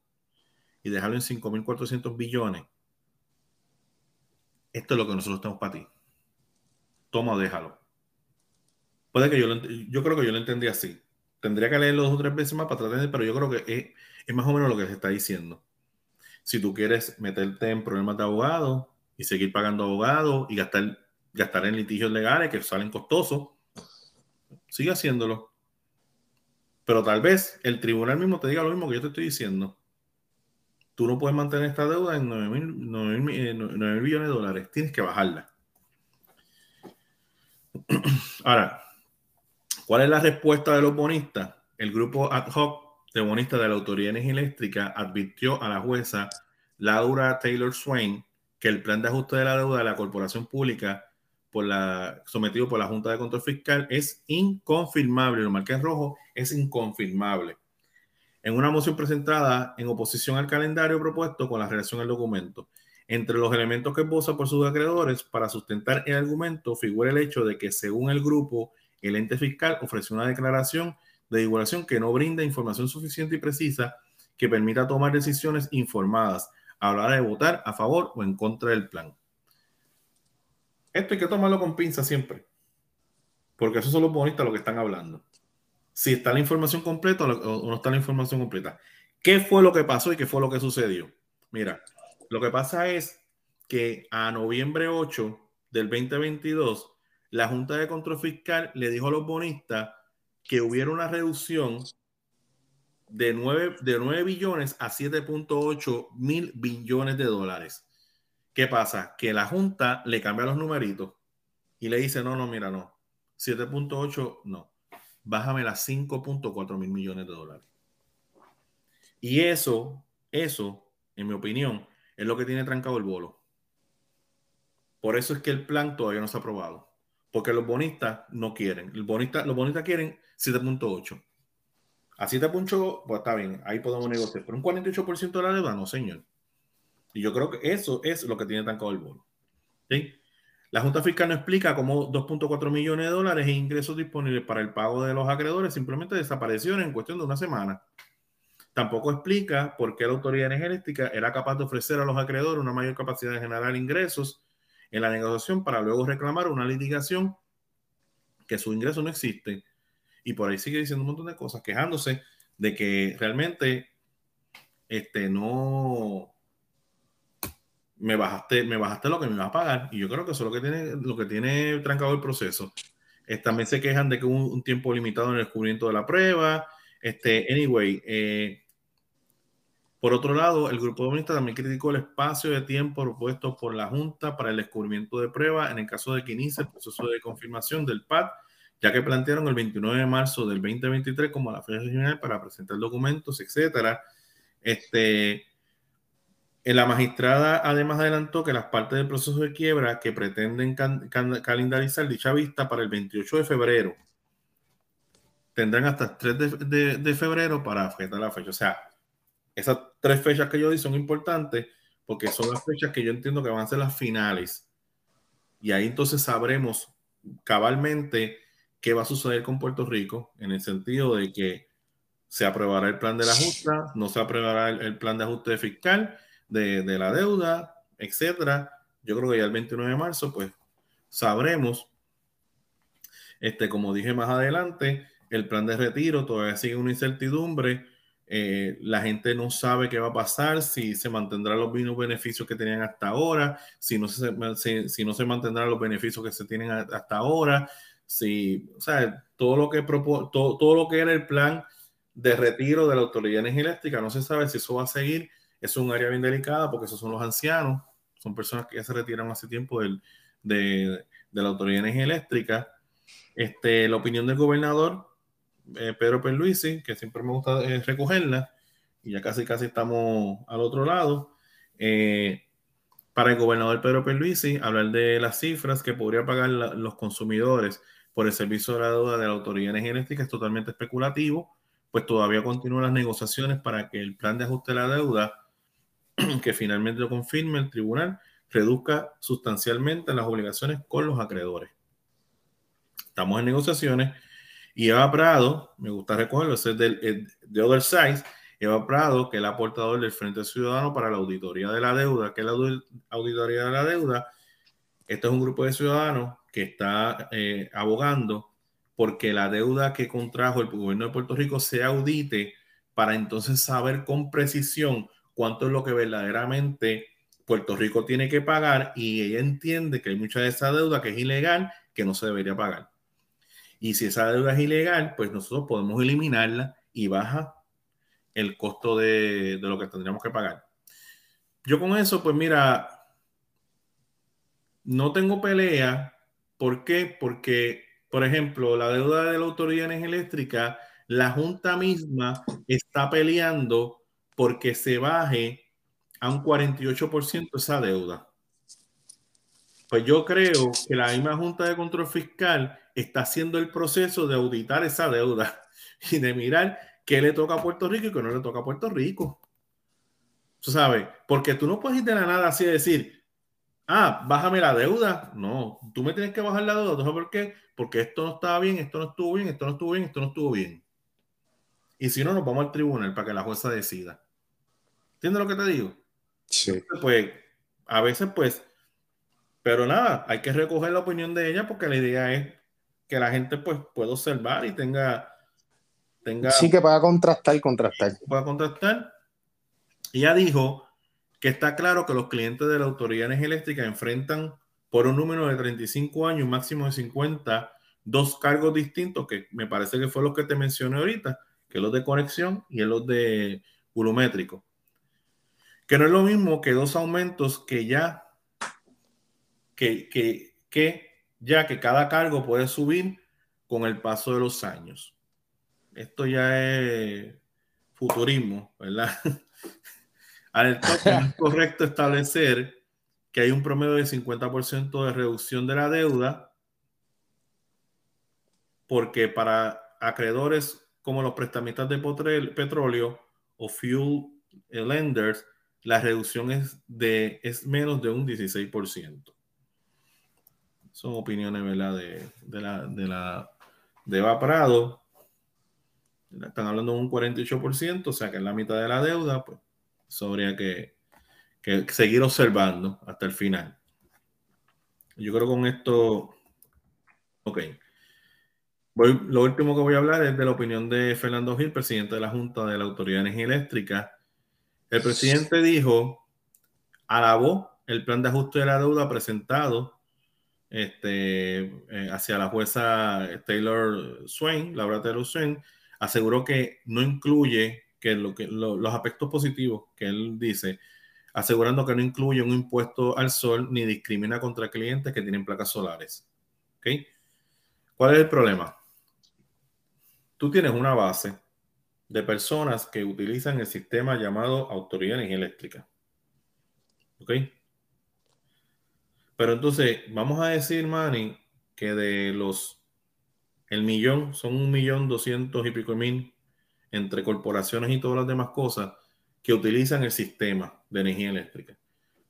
y dejarlo en 5.400 billones, esto es lo que nosotros tenemos para ti. Toma o déjalo. Puede que yo, lo, yo creo que yo lo entendí así. Tendría que leerlo dos o tres veces más para tratar de, pero yo creo que es más o menos lo que se está diciendo si tú quieres meterte en problemas de abogado y seguir pagando abogados y gastar, gastar en litigios legales que salen costosos, sigue haciéndolo. Pero tal vez el tribunal mismo te diga lo mismo que yo te estoy diciendo. Tú no puedes mantener esta deuda en 9 mil billones de dólares. Tienes que bajarla. Ahora, ¿cuál es la respuesta de los bonistas? El grupo ad hoc de de la Autoridad de Energía Eléctrica advirtió a la jueza Laura Taylor Swain que el plan de ajuste de la deuda de la corporación pública sometido por la Junta de Control Fiscal es inconfirmable. Lo marqué en rojo, es inconfirmable. En una moción presentada en oposición al calendario propuesto con la relación al documento. Entre los elementos que esboza por sus acreedores para sustentar el argumento figura el hecho de que, según el grupo, el ente fiscal ofreció una declaración de divulgación que no brinda información suficiente y precisa que permita tomar decisiones informadas a la hora de votar a favor o en contra del plan. Esto hay que tomarlo con pinza siempre, porque esos son los bonistas los que están hablando. Si está la información completa o no está la información completa. ¿Qué fue lo que pasó y qué fue lo que sucedió? Mira, lo que pasa es que a noviembre 8 del 2022, la Junta de Control Fiscal le dijo a los bonistas que hubiera una reducción de 9, de 9 billones a 7.8 mil billones de dólares. ¿Qué pasa? Que la Junta le cambia los numeritos y le dice, no, no, mira, no. 7.8, no. Bájame las 5.4 mil millones de dólares. Y eso, eso, en mi opinión, es lo que tiene trancado el bolo. Por eso es que el plan todavía no se ha aprobado. Porque los bonistas no quieren. El bonista, los bonistas quieren 7.8. A 7.8, pues está bien, ahí podemos negociar. Pero un 48% de la deuda, no, señor. Y yo creo que eso es lo que tiene trancado el bolo. La Junta Fiscal no explica cómo 2.4 millones de dólares en ingresos disponibles para el pago de los acreedores simplemente desaparecieron en cuestión de una semana. Tampoco explica por qué la autoridad energética era capaz de ofrecer a los acreedores una mayor capacidad de generar ingresos en la negociación para luego reclamar una litigación que su ingreso no existe. Y por ahí sigue diciendo un montón de cosas, quejándose de que realmente este, no me bajaste, me bajaste lo que me iba a pagar. Y yo creo que eso es lo que tiene, lo que tiene trancado el proceso. también se quejan de que hubo un, tiempo limitado en el descubrimiento de la prueba. Este, anyway, eh, por otro lado, el grupo dominista también criticó el espacio de tiempo propuesto por la Junta para el descubrimiento de pruebas en el caso de que inicie el proceso de confirmación del PAD, ya que plantearon el 29 de marzo del 2023 como la fecha final para presentar documentos, etcétera. Este, la magistrada además adelantó que las partes del proceso de quiebra que pretenden calendarizar dicha vista para el 28 de febrero tendrán hasta el 3 de, de febrero para afectar la fecha. O sea, esas tres fechas que yo di son importantes porque son las fechas que yo entiendo que van a ser las finales. Y ahí entonces sabremos cabalmente qué va a suceder con Puerto Rico en el sentido de que se aprobará el plan de la justa, no se aprobará el, plan de ajuste fiscal de, de, la deuda, etcétera. Yo creo que ya el 29 de marzo, pues sabremos, este, como dije más adelante, el plan de retiro todavía sigue una incertidumbre eh, la gente no sabe qué va a pasar, si se mantendrán los mismos beneficios que tenían hasta ahora, si no se, si, no se mantendrán los beneficios que se tienen hasta ahora, si, o sea, todo lo que todo, todo lo que era el plan de retiro de la Autoridad de Energía Eléctrica, no se sabe si eso va a seguir, es un área bien delicada porque esos son los ancianos, son personas que ya se retiraron hace tiempo del, de, de la Autoridad de Energía Eléctrica. Este, la opinión del gobernador eh, Pedro Perluisi, que siempre me gusta eh, recogerla, y ya casi casi estamos al otro lado. Eh, para el gobernador Pedro Perluisi, hablar de las cifras que podría pagar los consumidores por el servicio de la deuda de la Autoridad Energética es totalmente especulativo, pues todavía continúan las negociaciones para que el plan de ajuste de la deuda, que finalmente lo confirme el tribunal, reduzca sustancialmente las obligaciones con los acreedores. Estamos en negociaciones y Eva Prado, me gusta recogerlo, es del, de Other Size, Eva Prado, que es el aportador del Frente Ciudadano para la Auditoría de la Deuda, que es la Auditoría de la Deuda. Este es un grupo de ciudadanos que está eh, abogando porque la deuda que contrajo el gobierno de Puerto Rico se audite para entonces saber con precisión cuánto es lo que verdaderamente Puerto Rico tiene que pagar y ella entiende que hay mucha de esa deuda que es ilegal que no se debería pagar. Y si esa deuda es ilegal, pues nosotros podemos eliminarla y baja el costo de, de lo que tendríamos que pagar. Yo con eso, pues mira, no tengo pelea. ¿Por qué? Porque, por ejemplo, la deuda de la Autoridad de Energía Eléctrica, la Junta misma está peleando porque se baje a un 48% esa deuda. Pues yo creo que la misma Junta de Control Fiscal está haciendo el proceso de auditar esa deuda y de mirar qué le toca a Puerto Rico y qué no le toca a Puerto Rico. Tú sabes, porque tú no puedes ir de la nada así a decir, ah, bájame la deuda. No, tú me tienes que bajar la deuda. ¿Sabes por qué? Porque esto no estaba bien, esto no estuvo bien, esto no estuvo bien, esto no estuvo bien. Y si no, nos vamos al tribunal para que la jueza decida. ¿Entiendes lo que te digo? Sí. pues, a veces, pues, pero nada, hay que recoger la opinión de ella porque la idea es que la gente, pues, pueda observar y tenga, tenga. Sí, que pueda contrastar, contrastar. Pueda contrastar. Ella dijo que está claro que los clientes de la Autoridad de Energía Eléctrica enfrentan por un número de 35 años, máximo de 50, dos cargos distintos, que me parece que fue los que te mencioné ahorita, que los de conexión y los de volumétrico que no es lo mismo que dos aumentos que ya, que, que, que ya que cada cargo puede subir con el paso de los años. Esto ya es futurismo, ¿verdad? Es correcto establecer que hay un promedio de 50% de reducción de la deuda, porque para acreedores como los prestamistas de petróleo o fuel lenders, la reducción es, de, es menos de un 16%. Son opiniones, ¿verdad? De, de la, de la de Eva Prado. Están hablando de un 48%, o sea que en la mitad de la deuda, pues eso habría que, que seguir observando hasta el final. Yo creo que con esto, ok. Voy, lo último que voy a hablar es de la opinión de Fernando Gil, presidente de la Junta de la Autoridad de Energía Eléctrica, el presidente dijo, alabó el plan de ajuste de la deuda presentado este, eh, hacia la jueza Taylor Swain, Laura Taylor Swain, aseguró que no incluye que, lo que los aspectos positivos que él dice, asegurando que no incluye un impuesto al sol ni discrimina contra clientes que tienen placas solares. ¿Cuál es el problema? Tú tienes una base de personas que utilizan el sistema llamado Autoridad de Energía Eléctrica. Pero entonces, vamos a decir, Manny, que de los, el millón, son un millón doscientos y pico mil entre corporaciones y todas las demás cosas que utilizan el sistema de energía eléctrica.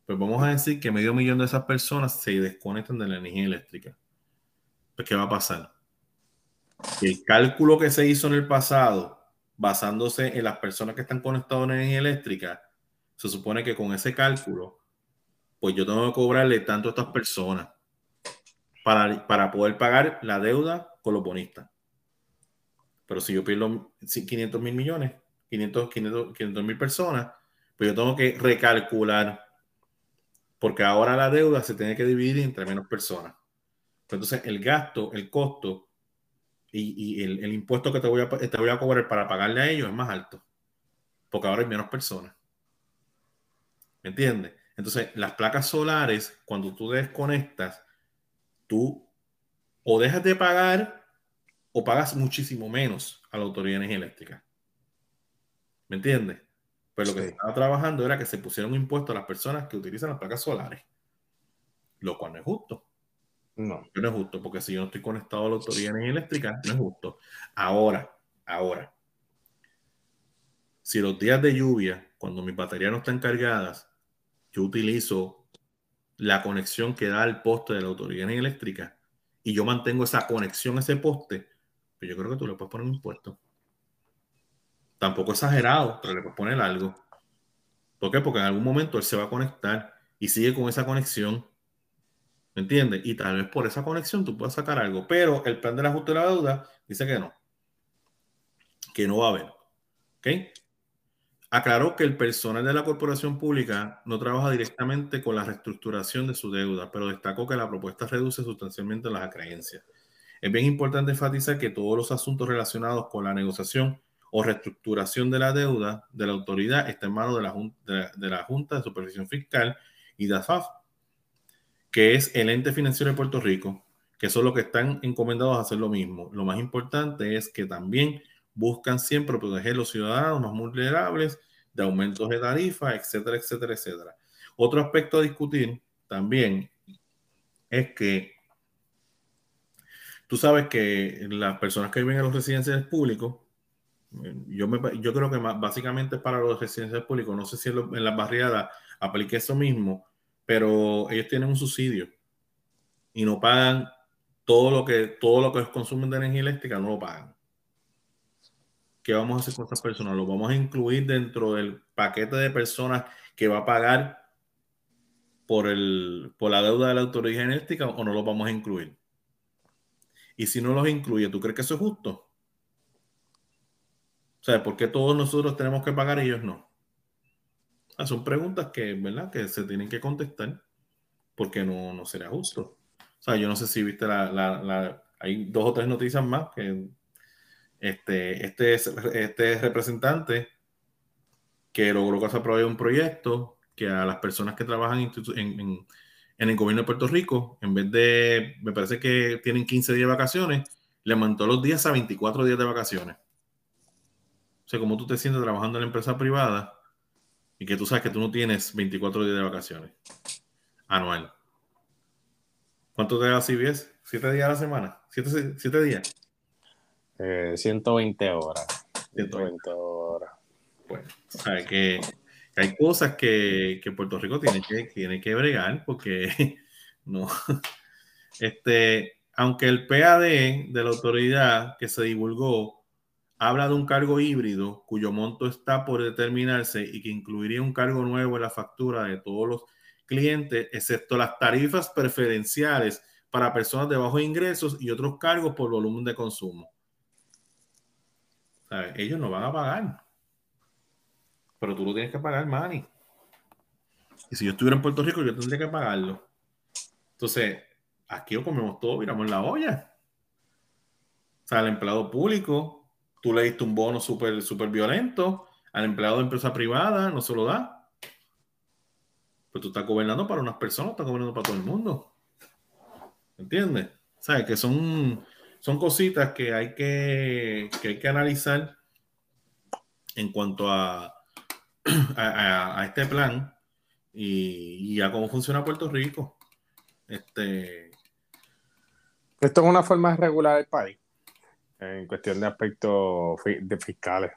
Pues vamos a decir que medio millón de esas personas se desconectan de la energía eléctrica. Pues, ¿qué va a pasar? El cálculo que se hizo en el pasado basándose en las personas que están conectadas en energía eléctrica, se supone que con ese cálculo, pues yo tengo que cobrarle tanto a estas personas para, para poder pagar la deuda con los bonistas. Pero si yo pierdo 500 mil millones, 500 mil personas, pues yo tengo que recalcular, porque ahora la deuda se tiene que dividir entre menos personas. Entonces, el gasto, el costo y, el, impuesto que te voy, a, te voy a cobrar para pagarle a ellos es más alto, porque ahora hay menos personas. ¿Me entiendes? Entonces, las placas solares, cuando tú desconectas, tú o dejas de pagar o pagas muchísimo menos a la Autoridad de Energía Eléctrica. ¿Me entiendes? Pues lo que estaba trabajando era que se pusiera un impuesto a las personas que utilizan las placas solares, lo cual no es justo. No. No es justo, porque si yo no estoy conectado a la autoridad de energía eléctrica, no es justo. Ahora, ahora, si los días de lluvia, cuando mis baterías no están cargadas, yo utilizo la conexión que da el poste de la autoridad eléctrica y yo mantengo esa conexión a ese poste, pues yo creo que tú le puedes poner un impuesto. Tampoco exagerado, pero le puedes poner algo. ¿Por qué? Porque en algún momento él se va a conectar y sigue con esa conexión ¿Me entiendes? Y tal vez por esa conexión tú puedas sacar algo. Pero el plan del ajuste de la deuda dice que no. Que no va a haber. ¿Ok? Aclaró que el personal de la corporación pública no trabaja directamente con la reestructuración de su deuda, pero destacó que la propuesta reduce sustancialmente las acreencias. Es bien importante enfatizar que todos los asuntos relacionados con la negociación o reestructuración de la deuda de la autoridad está en manos de la, Junta, de Supervisión Fiscal y de que es el ente financiero de Puerto Rico, que son los que están encomendados a hacer lo mismo. Lo más importante es que también buscan siempre proteger a los ciudadanos más vulnerables de aumentos de tarifa, etcétera, etcétera, etcétera. Otro aspecto a discutir también es que tú sabes que las personas que viven en los residenciales públicos, yo, me, yo creo que básicamente para los residenciales públicos, no sé si en, las barriadas aplique eso mismo, pero ellos tienen un subsidio y no pagan todo lo que todo lo que consumen de energía eléctrica, no lo pagan. ¿Qué vamos a hacer con estas personas? ¿Lo vamos a incluir dentro del paquete de personas que va a pagar por, el, por la deuda de la autoridad eléctrica o no lo vamos a incluir? Y si no los incluye, ¿tú crees que eso es justo? O sea, ¿por qué todos nosotros tenemos que pagar y ellos no? Ah, son preguntas que, ¿verdad? que se tienen que contestar porque no, no sería justo. O sea, yo no sé si viste la, la, hay dos o tres noticias más que este, este, este representante que logró que se aprobara un proyecto que a las personas que trabajan en, el gobierno de Puerto Rico, en vez de, me parece que tienen 15 días de vacaciones, le aumentó los días a 24 días de vacaciones. O sea, como tú te sientes trabajando en la empresa privada y que tú sabes que tú no tienes 24 días de vacaciones anual. ¿Cuánto te da CBS? ¿Siete días a la semana? ¿Siete, siete días? 120 eh, horas. 120 horas. Bueno, sabes que hay cosas que, Puerto Rico tiene que, tiene que bregar porque no. Este, aunque el PAD de la autoridad que se divulgó habla de un cargo híbrido cuyo monto está por determinarse y que incluiría un cargo nuevo en la factura de todos los clientes, excepto las tarifas preferenciales para personas de bajos ingresos y otros cargos por volumen de consumo. Ellos no van a pagar. Pero tú lo tienes que pagar, Manny. Y si yo estuviera en Puerto Rico, yo tendría que pagarlo. Entonces, aquí o comemos todo, miramos la olla. O sea, al empleado público, tú le diste un bono súper super violento. Al empleado de empresa privada no se lo da. Pero tú estás gobernando para unas personas, estás gobernando para todo el mundo. ¿Entiendes? ¿Sabes? Que son son cositas que hay que, hay que analizar en cuanto a, a, este plan y, a cómo funciona Puerto Rico. Este... Esto es una forma de regular el país en cuestión de aspectos de fiscales.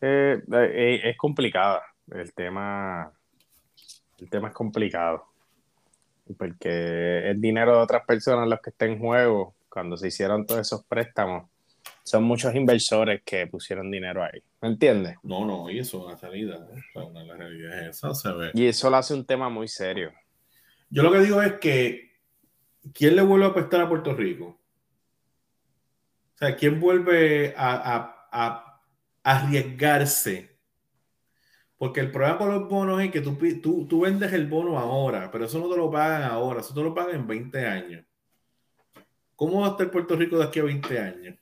Eh, eh, es complicada. El tema, el tema es complicado porque es dinero de otras personas los que está en juego cuando se hicieron todos esos préstamos, son muchos inversores que pusieron dinero ahí. ¿Me entiendes? No, no, y eso es una salida. la realidad es esa, se ve. Y eso lo hace un tema muy serio. Yo lo que digo es que, ¿quién le vuelve a prestar a Puerto Rico? O sea, ¿quién vuelve a, a, arriesgarse? Porque el problema con los bonos es que tú, tú, tú, vendes el bono ahora, pero eso no te lo pagan ahora, eso te lo pagan en 20 años. ¿Cómo va a estar Puerto Rico de aquí a 20 años?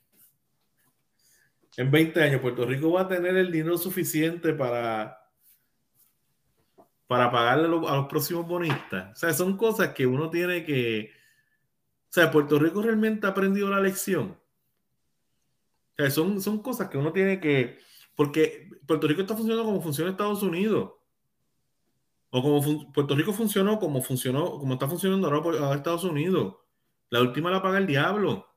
En 20 años, Puerto Rico va a tener el dinero suficiente para, para pagarle a los, próximos bonistas. O sea, son cosas que uno tiene que. O sea, Puerto Rico realmente ha aprendido la lección. O sea, son, son cosas que uno tiene que. Porque Puerto Rico está funcionando como funciona Estados Unidos. O como Puerto Rico funcionó como funcionó, como está funcionando ahora Estados Unidos. La última la paga el diablo.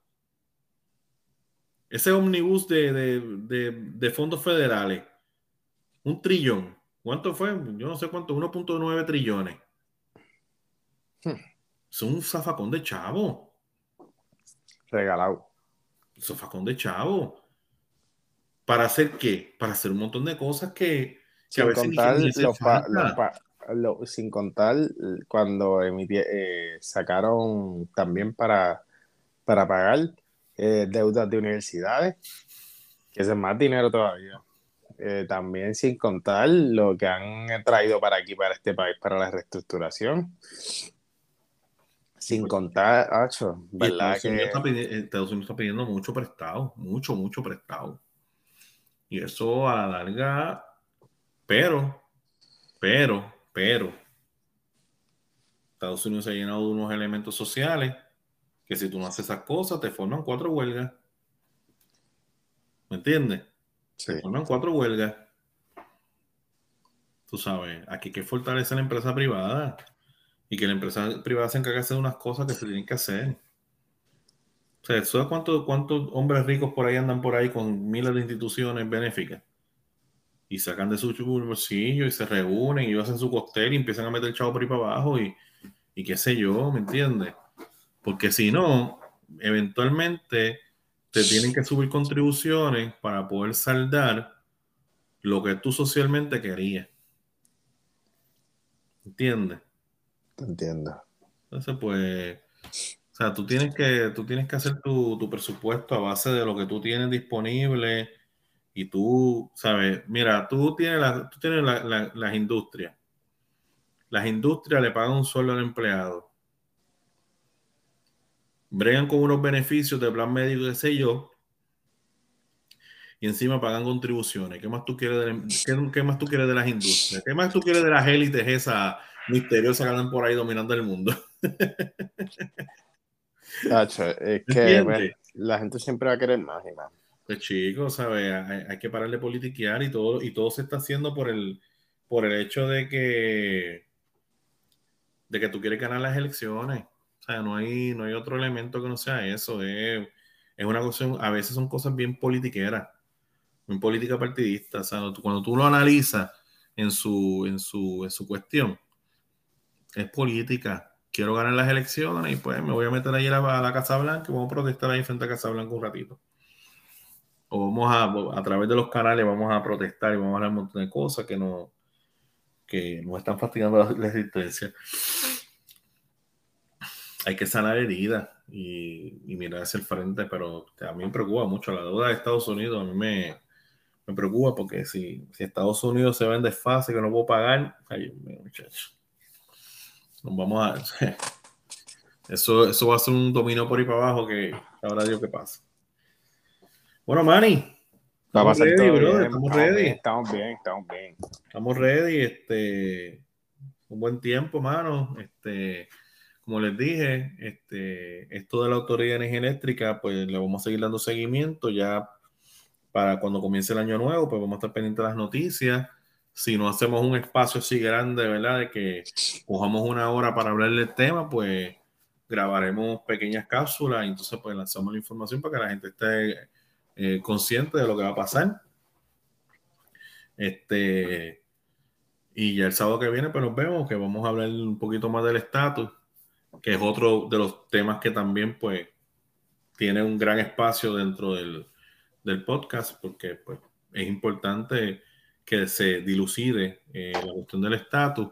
Ese omnibus de, fondos federales. Un trillón. ¿Cuánto fue? Yo no sé cuánto. 1.9 trillones. Hmm. Es un zafacón de chavo. Regalado. Zafacón de chavo. ¿Para hacer qué? Para hacer un montón de cosas que, que a veces sin contar cuando eh, sacaron también para, para pagar eh, deudas de universidades, que es más dinero todavía. Eh, también sin contar lo que han traído para aquí, para este país, para la reestructuración. Sin contar, Acho, ¿verdad? Estados, Unidos Que... está pidi- Estados Unidos está pidiendo mucho prestado, mucho, mucho prestado. Y eso a la larga, pero, pero, pero, Estados Unidos se ha llenado de unos elementos sociales que si tú no haces esas cosas te forman cuatro huelgas. ¿Me entiendes? Sí. Te forman cuatro huelgas. Tú sabes, aquí hay que fortalecer la empresa privada y que la empresa privada se encargue de hacer unas cosas que se tienen que hacer. O sea, ¿sabes cuántos, cuántos hombres ricos por ahí andan por ahí con miles de instituciones benéficas? Y sacan de su bolsillo y se reúnen y hacen su cóctel y empiezan a meter el chavo por ahí para abajo y, y qué sé yo, ¿me entiendes? Porque si no, eventualmente te tienen que subir contribuciones para poder saldar lo que tú socialmente querías. ¿Entiendes? Te entiendo. Entonces, pues, o sea, tú tienes que, tú tienes que hacer tu, tu presupuesto a base de lo que tú tienes disponible y tú, sabes, mira, tú tienes, la- tú tienes la- la- las industrias. Las industrias le pagan un sueldo al empleado. Bregan con unos beneficios de plan médico, qué sé yo, y encima pagan contribuciones. ¿Qué más tú quieres de, qué, qué más tú quieres de las industrias? ¿Qué más tú quieres de las élites esas misteriosas que andan por ahí dominando el mundo? Acho, es que la gente siempre va a querer más y más. Pues chicos, ¿sabes? Hay, que parar de politiquear y todo, y todo se está haciendo por el, por el hecho de que, de que tú quieres ganar las elecciones. O sea, no hay, no hay otro elemento que no sea eso. Es, es una cuestión, a veces son cosas bien politiqueras, bien política partidista. O sea, cuando tú lo analizas en su, en su, en su cuestión, es política. Quiero ganar las elecciones y pues me voy a meter ahí a la, a la Casa Blanca y vamos a protestar ahí frente a Casa Blanca un ratito o vamos a, a través de los canales vamos a protestar y vamos a hablar un montón de cosas que no que nos están fastidiando la, existencia. Hay que sanar heridas y, mirar hacia el frente, pero a mí me preocupa mucho la deuda de Estados Unidos, a mí me, me preocupa porque si, si Estados Unidos se ve en desfase que no puedo pagar, ay muchachos. Nos vamos a eso, eso va a ser un dominó por ahí para abajo que ahora Dios qué pasa. Bueno, Manny, Estamos ready, bien, estamos ready. estamos bien, estamos bien. estamos ready, este, un buen tiempo, mano. Este, como les dije, este, esto de la Autoridad de Energía Eléctrica, pues le vamos a seguir dando seguimiento ya para cuando comience el año nuevo, pues vamos a estar pendientes de las noticias. Si no hacemos un espacio así grande, ¿verdad? De que cojamos una hora para hablar del tema, pues grabaremos pequeñas cápsulas y entonces pues lanzamos la información para que la gente esté eh, consciente de lo que va a pasar. Este, y ya el sábado que viene, pues nos vemos, que vamos a hablar un poquito más del estatus, que es otro de los temas que también, pues, tiene un gran espacio dentro del, del podcast, porque pues, es importante que se dilucide eh, la cuestión del estatus.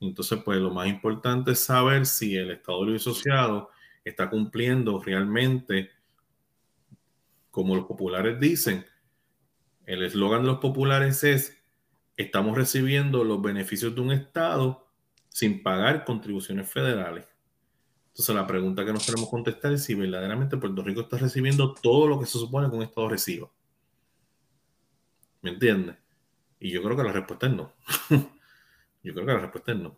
Entonces, pues, lo más importante es saber si el Estado Libre Asociado está cumpliendo realmente, como los populares dicen, el eslogan de los populares es, estamos recibiendo los beneficios de un Estado sin pagar contribuciones federales. Entonces la pregunta que nos queremos contestar es si verdaderamente Puerto Rico está recibiendo todo lo que se supone que un Estado reciba. ¿Me entiendes? Y yo creo que la respuesta es no. yo creo que la respuesta es no.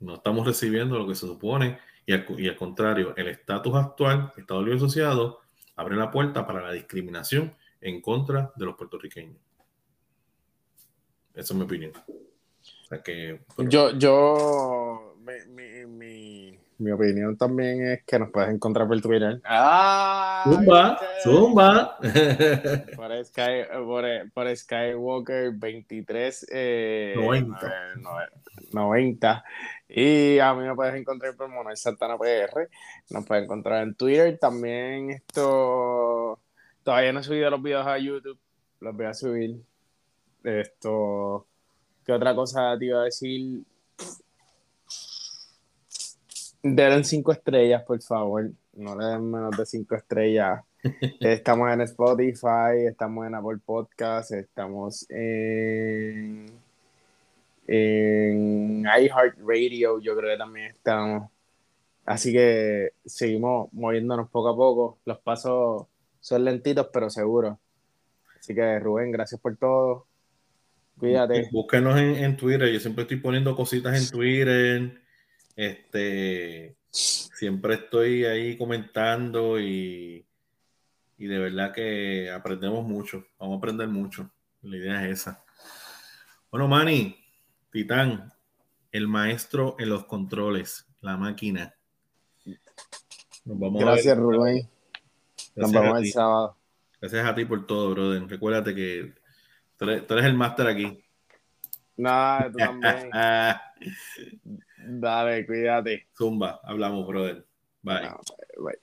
No estamos recibiendo lo que se supone y al, contrario, el estatus actual, Estado Libre Asociado, abre la puerta para la discriminación en contra de los puertorriqueños. Esa es mi opinión. O sea que, pero- Yo, yo, mi, mi, mi, mi opinión también es que nos puedes encontrar por Twitter. ¡Ah! Zumba, zumba. Por, Sky, por, por Skywalker 23 eh, 90. eh, nove- 90. Y a mí me puedes encontrar por Manuel Santana PR. Nos puedes encontrar en Twitter. También esto. Todavía no he subido los videos a YouTube. Los voy a subir. Esto. ¿Qué otra cosa te iba a decir? Denle cinco estrellas, por favor. No le den menos de cinco estrellas. Estamos en Spotify, estamos en Apple Podcast, estamos en, en iHeartRadio, yo creo que también estamos. Así que seguimos moviéndonos poco a poco. Los pasos son lentitos, pero seguros. Así que Rubén, gracias por todo. Cuídate. Búsquenos en, en Twitter. Yo siempre estoy poniendo cositas en Twitter. Este, siempre estoy ahí comentando y, y de verdad que aprendemos mucho. Vamos a aprender mucho. La idea es esa. Bueno, Manny, Titán, el maestro en los controles, la máquina. Nos vamos Gracias, a ver. Rubén. Nos vemos el sábado. Gracias a ti por todo, brother. Recuérdate que tú eres, tú eres el máster aquí. Nada, tú también. Dale, cuídate. Zumba, hablamos, brother. Bye. bye.